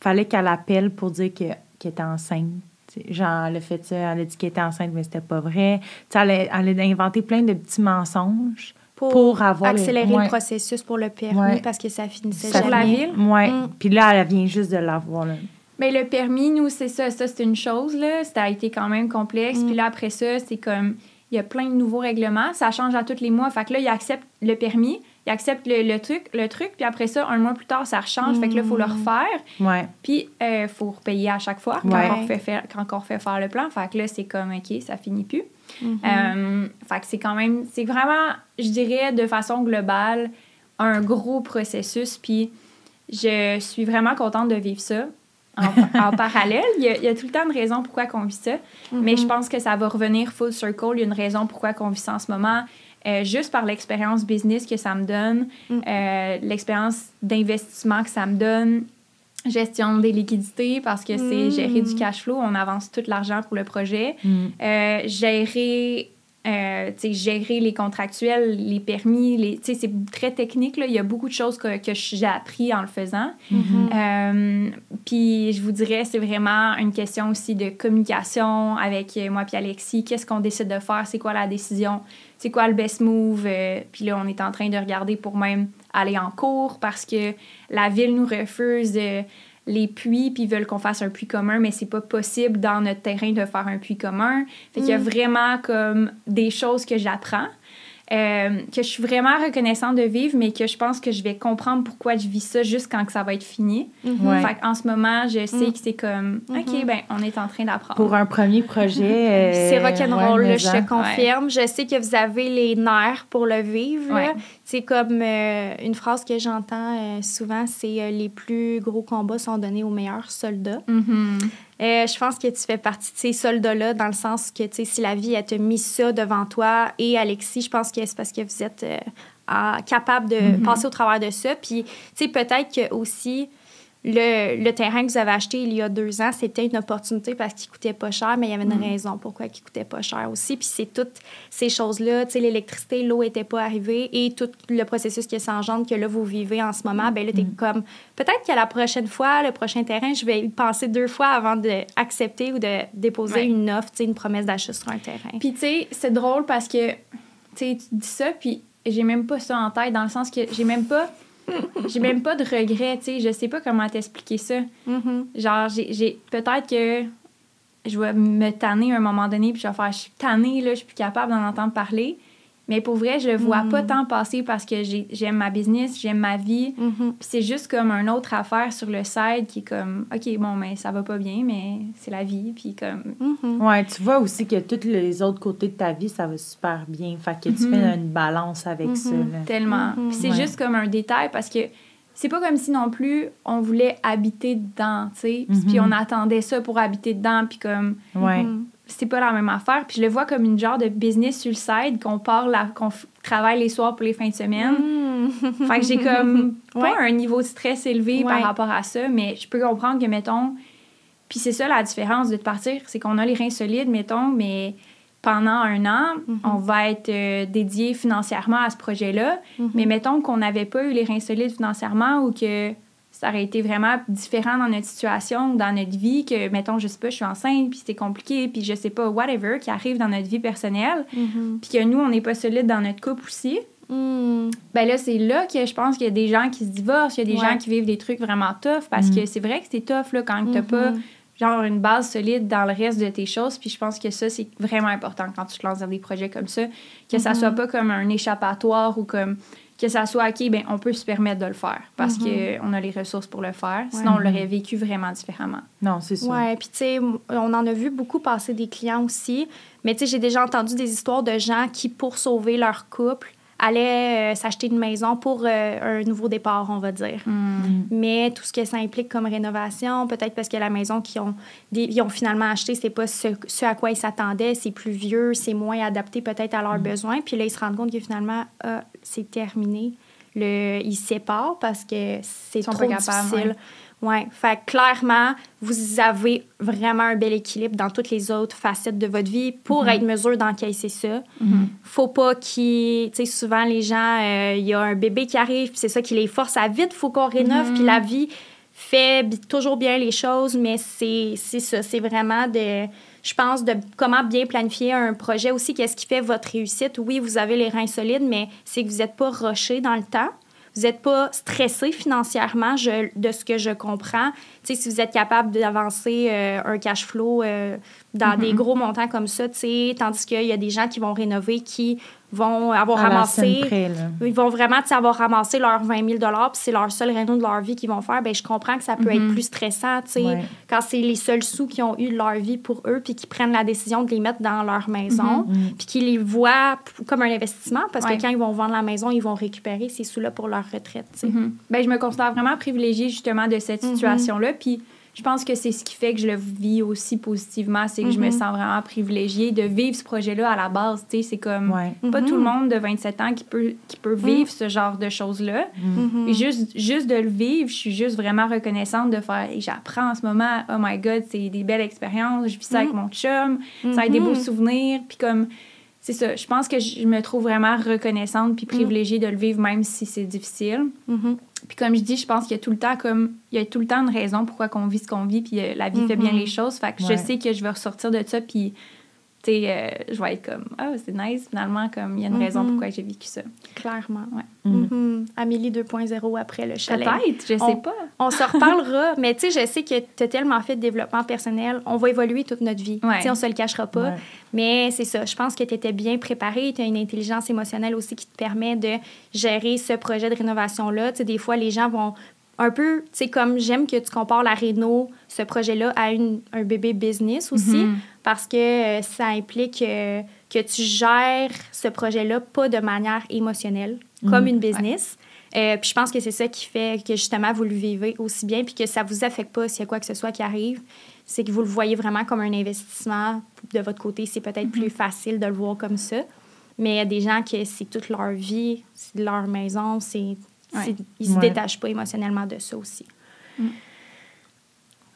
fallait qu'elle appelle pour dire que- qu'elle était enceinte. Genre, elle a fait ça, elle a dit qu'elle était enceinte, mais c'était pas vrai. T'sais, Elle a, elle a inventé plein de petits mensonges Pour, pour avoir le- accélérer ouais. le processus pour le permis Ouais. parce que ça finissait Ça- Pour la ville? Ouais. Mm. Puis là, elle vient juste de l'avoir. là. Mais le permis, nous, c'est ça. Ça, c'est une chose, là. Ça a été quand même complexe. Mm. Puis là, après ça, c'est comme... il y a plein de nouveaux règlements, ça change à tous les mois. Fait que là, ils acceptent le permis, ils acceptent le, truc, le truc, puis après ça, un mois plus tard, ça change. Fait que là, il faut le Mm. refaire. Ouais. Puis, il euh, faut repayer à chaque fois quand, Ouais. on refait faire, quand on refait faire le plan. Fait que là, c'est comme, OK, ça finit plus. Mhm. Euh, fait que c'est quand même, c'est vraiment, je dirais, de façon globale, un gros processus. Puis, je suis vraiment contente de vivre ça. En, en parallèle, il y, a, il y a tout le temps une raison pourquoi on vit ça. Mais je pense que ça va revenir full circle. Il y a une raison pourquoi on vit ça en ce moment. Euh, juste par l'expérience business que ça me donne, Mm. euh, l'expérience d'investissement que ça me donne, gestion des liquidités parce que c'est Mm. gérer du cash flow, on avance tout l'argent pour le projet, Mm. Euh, gérer, euh, gérer les contractuels, les permis, les, c'est très technique, là. il y a beaucoup de choses que, que j'ai appris en le faisant. Mhm. Euh, puis je vous dirais, c'est vraiment une question aussi de communication avec euh, moi puis Alexis. Qu'est-ce qu'on décide de faire? C'est quoi la décision? C'est quoi le best move? Euh, puis là, on est en train de regarder pour même aller en cours parce que la ville nous refuse les puits puis ils veulent qu'on fasse un puits commun, mais c'est pas possible dans notre terrain de faire un puits commun. Fait qu'il y a Mm. vraiment comme des choses que j'apprends. euh, que je suis vraiment reconnaissante de vivre, mais que je pense que je vais comprendre pourquoi je vis ça juste quand que ça va être fini. Mhm. Ouais. Fait en ce moment, je sais Mm. que c'est comme, Mhm. OK, ben, on est en train d'apprendre. Pour un premier projet. euh, C'est rock'n'roll, ouais, je te confirme. Je sais que vous avez les nerfs pour le vivre. C'est comme euh, une phrase que j'entends euh, souvent, c'est euh, les plus gros combats sont donnés aux meilleurs soldats. Mhm. Euh, je pense que tu fais partie de ces soldats-là, dans le sens que, tu sais, si la vie, elle te mis ça devant toi et Alexis, je pense que c'est parce que vous êtes à- capable de Mhm. passer au travers de ça. Puis, tu sais, peut-être que aussi, le, le terrain que vous avez acheté il y a deux ans, c'était une opportunité parce qu'il coûtait pas cher, mais il y avait une Mhm. raison pourquoi il coûtait pas cher aussi. Puis c'est toutes ces choses-là, tu sais, l'électricité, l'eau était pas arrivée et tout le processus que ça engendre que là, vous vivez en ce moment, ben là, t'es Mhm. comme, peut-être qu'à la prochaine fois, le prochain terrain, je vais y penser deux fois avant d'accepter ou de déposer Ouais. une offre, tu sais, une promesse d'achat sur un terrain. Puis, tu sais, c'est drôle parce que, tu sais, tu dis ça, puis j'ai même pas ça en tête, dans le sens que j'ai même pas. J'ai même pas de regrets, tu sais. Je sais pas comment t'expliquer ça. Mhm. Genre, j'ai, j'ai- peut-être que je vais me tanner à un moment donné, puis je vais faire, je suis tannée, là, je suis plus capable d'en entendre parler. Mais pour vrai, je le vois Mm. pas tant passer parce que j'ai- j'aime ma business, j'aime ma vie. Mhm. Puis c'est juste comme un autre affaire sur le side qui est comme, OK, bon, mais ça va pas bien, mais c'est la vie. Puis comme, Mhm. Ouais, tu vois aussi que tous les autres côtés de ta vie, ça va super bien. Fait que tu fais une balance avec ça. Là. tellement. Puis c'est Ouais. juste comme un détail parce que c'est pas comme si non plus on voulait habiter dedans, tu sais. Puis- Puis on attendait ça pour habiter dedans, puis comme, Ouais. C'est pas la même affaire. Puis je le vois comme une genre de business sur le side qu'on parle, à- qu'on travaille les soirs pour les fins de semaine. Mhm. Fait que j'ai comme pas Ouais. un niveau de stress élevé Ouais. par rapport à ça, mais je peux comprendre que, mettons, puis c'est ça la différence de partir, c'est qu'on a les reins solides, mettons, mais pendant un an, Mhm. on va être euh, dédié financièrement à ce projet-là. Mhm. Mais mettons qu'on n'avait pas eu les reins solides financièrement ou que ça aurait été vraiment différent dans notre situation, dans notre vie, que, mettons, je sais pas, je suis enceinte, puis c'est compliqué, puis je sais pas, whatever, qui arrive dans notre vie personnelle, Mhm. puis que nous, on n'est pas solide dans notre couple aussi, Mhm. ben là, c'est là que je pense qu'il y a des gens qui se divorcent, il y a des Ouais. gens qui vivent des trucs vraiment tough, parce Mm. que c'est vrai que c'est tough, là, quand t'as Mhm. pas, genre, une base solide dans le reste de tes choses, puis je pense que ça, c'est vraiment important quand tu te lances dans des projets comme ça, que ça Mhm. soit pas comme un échappatoire ou comme que ça soit, OK, ben on peut se permettre de le faire, parce Mhm. qu'on a les ressources pour le faire, sinon on l'aurait vécu vraiment différemment. Non, c'est ça. Ouais, puis tu sais, on en a vu beaucoup passer des clients aussi. Mais tu sais, j'ai déjà entendu des histoires de gens qui, pour sauver leur couple, allaient euh, s'acheter une maison pour euh, un nouveau départ, on va dire. Mm. Mais tout ce que ça implique comme rénovation, peut-être parce que la maison qu'ils ont, ils ont finalement acheté, c'est pas ce, ce à quoi ils s'attendaient, c'est plus vieux, c'est moins adapté peut-être à leurs besoins. Puis là, ils se rendent compte que finalement, ah, c'est terminé. Le, ils se séparent parce que c'est trop difficile. Ouais. Fait que clairement, vous avez vraiment un bel équilibre dans toutes les autres facettes de votre vie pour Mhm. être mesure d'encaisser ça. Mhm. Faut pas qu'ils. Tu sais, souvent, les gens, euh, il y a un bébé qui arrive, puis c'est ça qui les force à vite, faut qu'on rénove, Mhm. puis la vie fait toujours bien les choses, mais c'est c'est ça. C'est vraiment de. Je pense de comment bien planifier un projet aussi. Qu'est-ce qui fait votre réussite? Oui, vous avez les reins solides, mais c'est que vous n'êtes pas rushé dans le temps vous n'êtes pas stressé financièrement, je, de ce que je comprends. Si vous êtes capable d'avancer euh, un cash flow euh, dans des mm-hmm. gros montants comme ça, tandis qu'il y a des gens qui vont rénover qui vont avoir ramassé. ils vont vraiment avoir ramassé leurs 20 000 puis c'est leur seul réno de leur vie qu'ils vont faire. ben je comprends que ça peut être mm-hmm. plus stressant, tu sais, quand c'est les seuls sous qu'ils ont eu de leur vie pour eux, puis qu'ils prennent la décision de les mettre dans leur maison, mm-hmm. puis qu'ils les voient comme un investissement, parce que quand ils vont vendre la maison, ils vont récupérer ces sous-là pour leur retraite. Mm-hmm. ben, je me considère vraiment privilégiée justement de cette situation-là. Puis je pense que c'est ce qui fait que je le vis aussi positivement, c'est que je me mm-hmm. sens vraiment privilégiée de vivre ce projet-là à la base. Tu sais, c'est comme pas tout le mm-hmm. monde de 27 ans qui peut, qui peut mm. vivre ce genre de choses-là. Et juste, juste de le vivre, je suis juste vraiment reconnaissante de faire. Et j'apprends en ce moment, oh my God, c'est des belles expériences. Je vis ça avec mon chum, ça a des beaux souvenirs. Puis comme c'est ça. Je pense que je me trouve vraiment reconnaissante puis privilégiée de le vivre, même si c'est difficile. Puis comme je dis, je pense qu'il y a tout le temps comme il y a tout le temps une raison pourquoi qu'on vit ce qu'on vit, puis euh, la vie fait bien mm-hmm. les choses. Fait que je sais que je vais ressortir de ça, puis tu sais, euh, je vais être comme ah c'est nice finalement comme il y a une raison mm-hmm. pourquoi j'ai vécu ça. Clairement. Ouais. Mm-hmm. Amélie 2.0 après le chalet. Peut-être, je sais pas. On se reparlera, mais tu sais, je sais que tu as tellement fait de développement personnel, on va évoluer toute notre vie. Ouais. Tu sais, on se le cachera pas. Mais c'est ça, je pense que tu étais bien préparée, tu as une intelligence émotionnelle aussi qui te permet de gérer ce projet de rénovation-là. Tu sais, des fois, les gens vont un peu, tu sais, comme j'aime que tu compares la Réno, ce projet-là, à une, un bébé business aussi, mm-hmm. Parce que euh, ça implique euh, que tu gères ce projet-là pas de manière émotionnelle, comme mm-hmm. une business. Euh, puis je pense que c'est ça qui fait que justement vous le vivez aussi bien, puis que ça vous affecte pas s'il y a quoi que ce soit qui arrive. C'est que vous le voyez vraiment comme un investissement de votre côté. C'est peut-être mm-hmm. plus facile de le voir comme ça. Mais il y a des gens que c'est toute leur vie, c'est leur maison, c'est ils ne se détachent pas émotionnellement de ça aussi. Mm.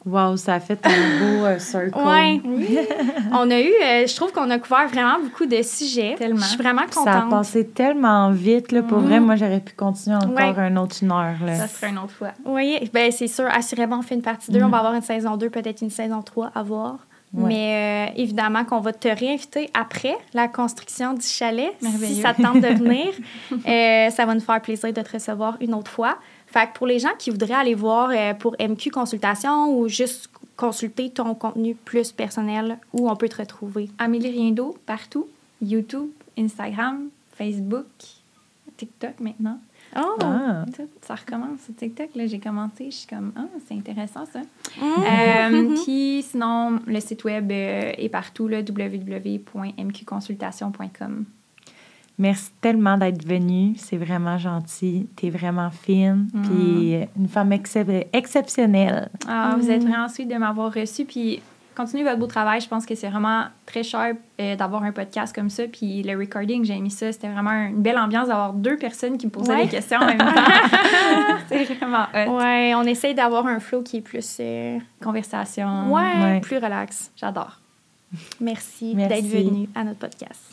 Wow, ça a fait un beau euh, circle. Ouais. on a eu, euh, je trouve qu'on a couvert vraiment beaucoup de sujets. Tellement. Je suis vraiment contente. Ça a passé tellement vite. Là, pour vrai, mm. moi, j'aurais pu continuer encore un autre une heure. Là. Ça serait une autre fois. Oui, ben, c'est sûr. Assurément, on fait une partie 2. On mm. va avoir une saison 2, peut-être une saison 3 à voir. Mais euh, évidemment qu'on va te réinviter après la construction du chalet, si ça tente de venir. Euh, ça va nous faire plaisir de te recevoir une autre fois. Fait que pour les gens qui voudraient aller voir euh, pour MQ Consultation ou juste consulter ton contenu plus personnel, où on peut te retrouver? Amélie Riendo, partout. YouTube, Instagram, Facebook, TikTok maintenant. Oh! Ah. Ça recommence TikTok. Là, j'ai commenté. Je suis comme, ah, c'est intéressant ça. Mm. Euh, puis sinon, le site web euh, est partout, www.mqconsultation.com. Merci tellement d'être venue. C'est vraiment gentil. Tu es vraiment fine. Mm. Puis une femme exceptionnelle. Ah, vous êtes mm. vraiment sweet de m'avoir reçue. Puis continuez votre beau travail. Je pense que c'est vraiment très cher euh, d'avoir un podcast comme ça. Puis le recording, j'ai mis ça. C'était vraiment une belle ambiance d'avoir deux personnes qui me posaient des questions en même temps. c'est vraiment hot. Ouais, on essaye d'avoir un flow qui est plus. Euh, Conversation. Ouais, plus relax. J'adore. Merci, Merci. d'être venu à notre podcast.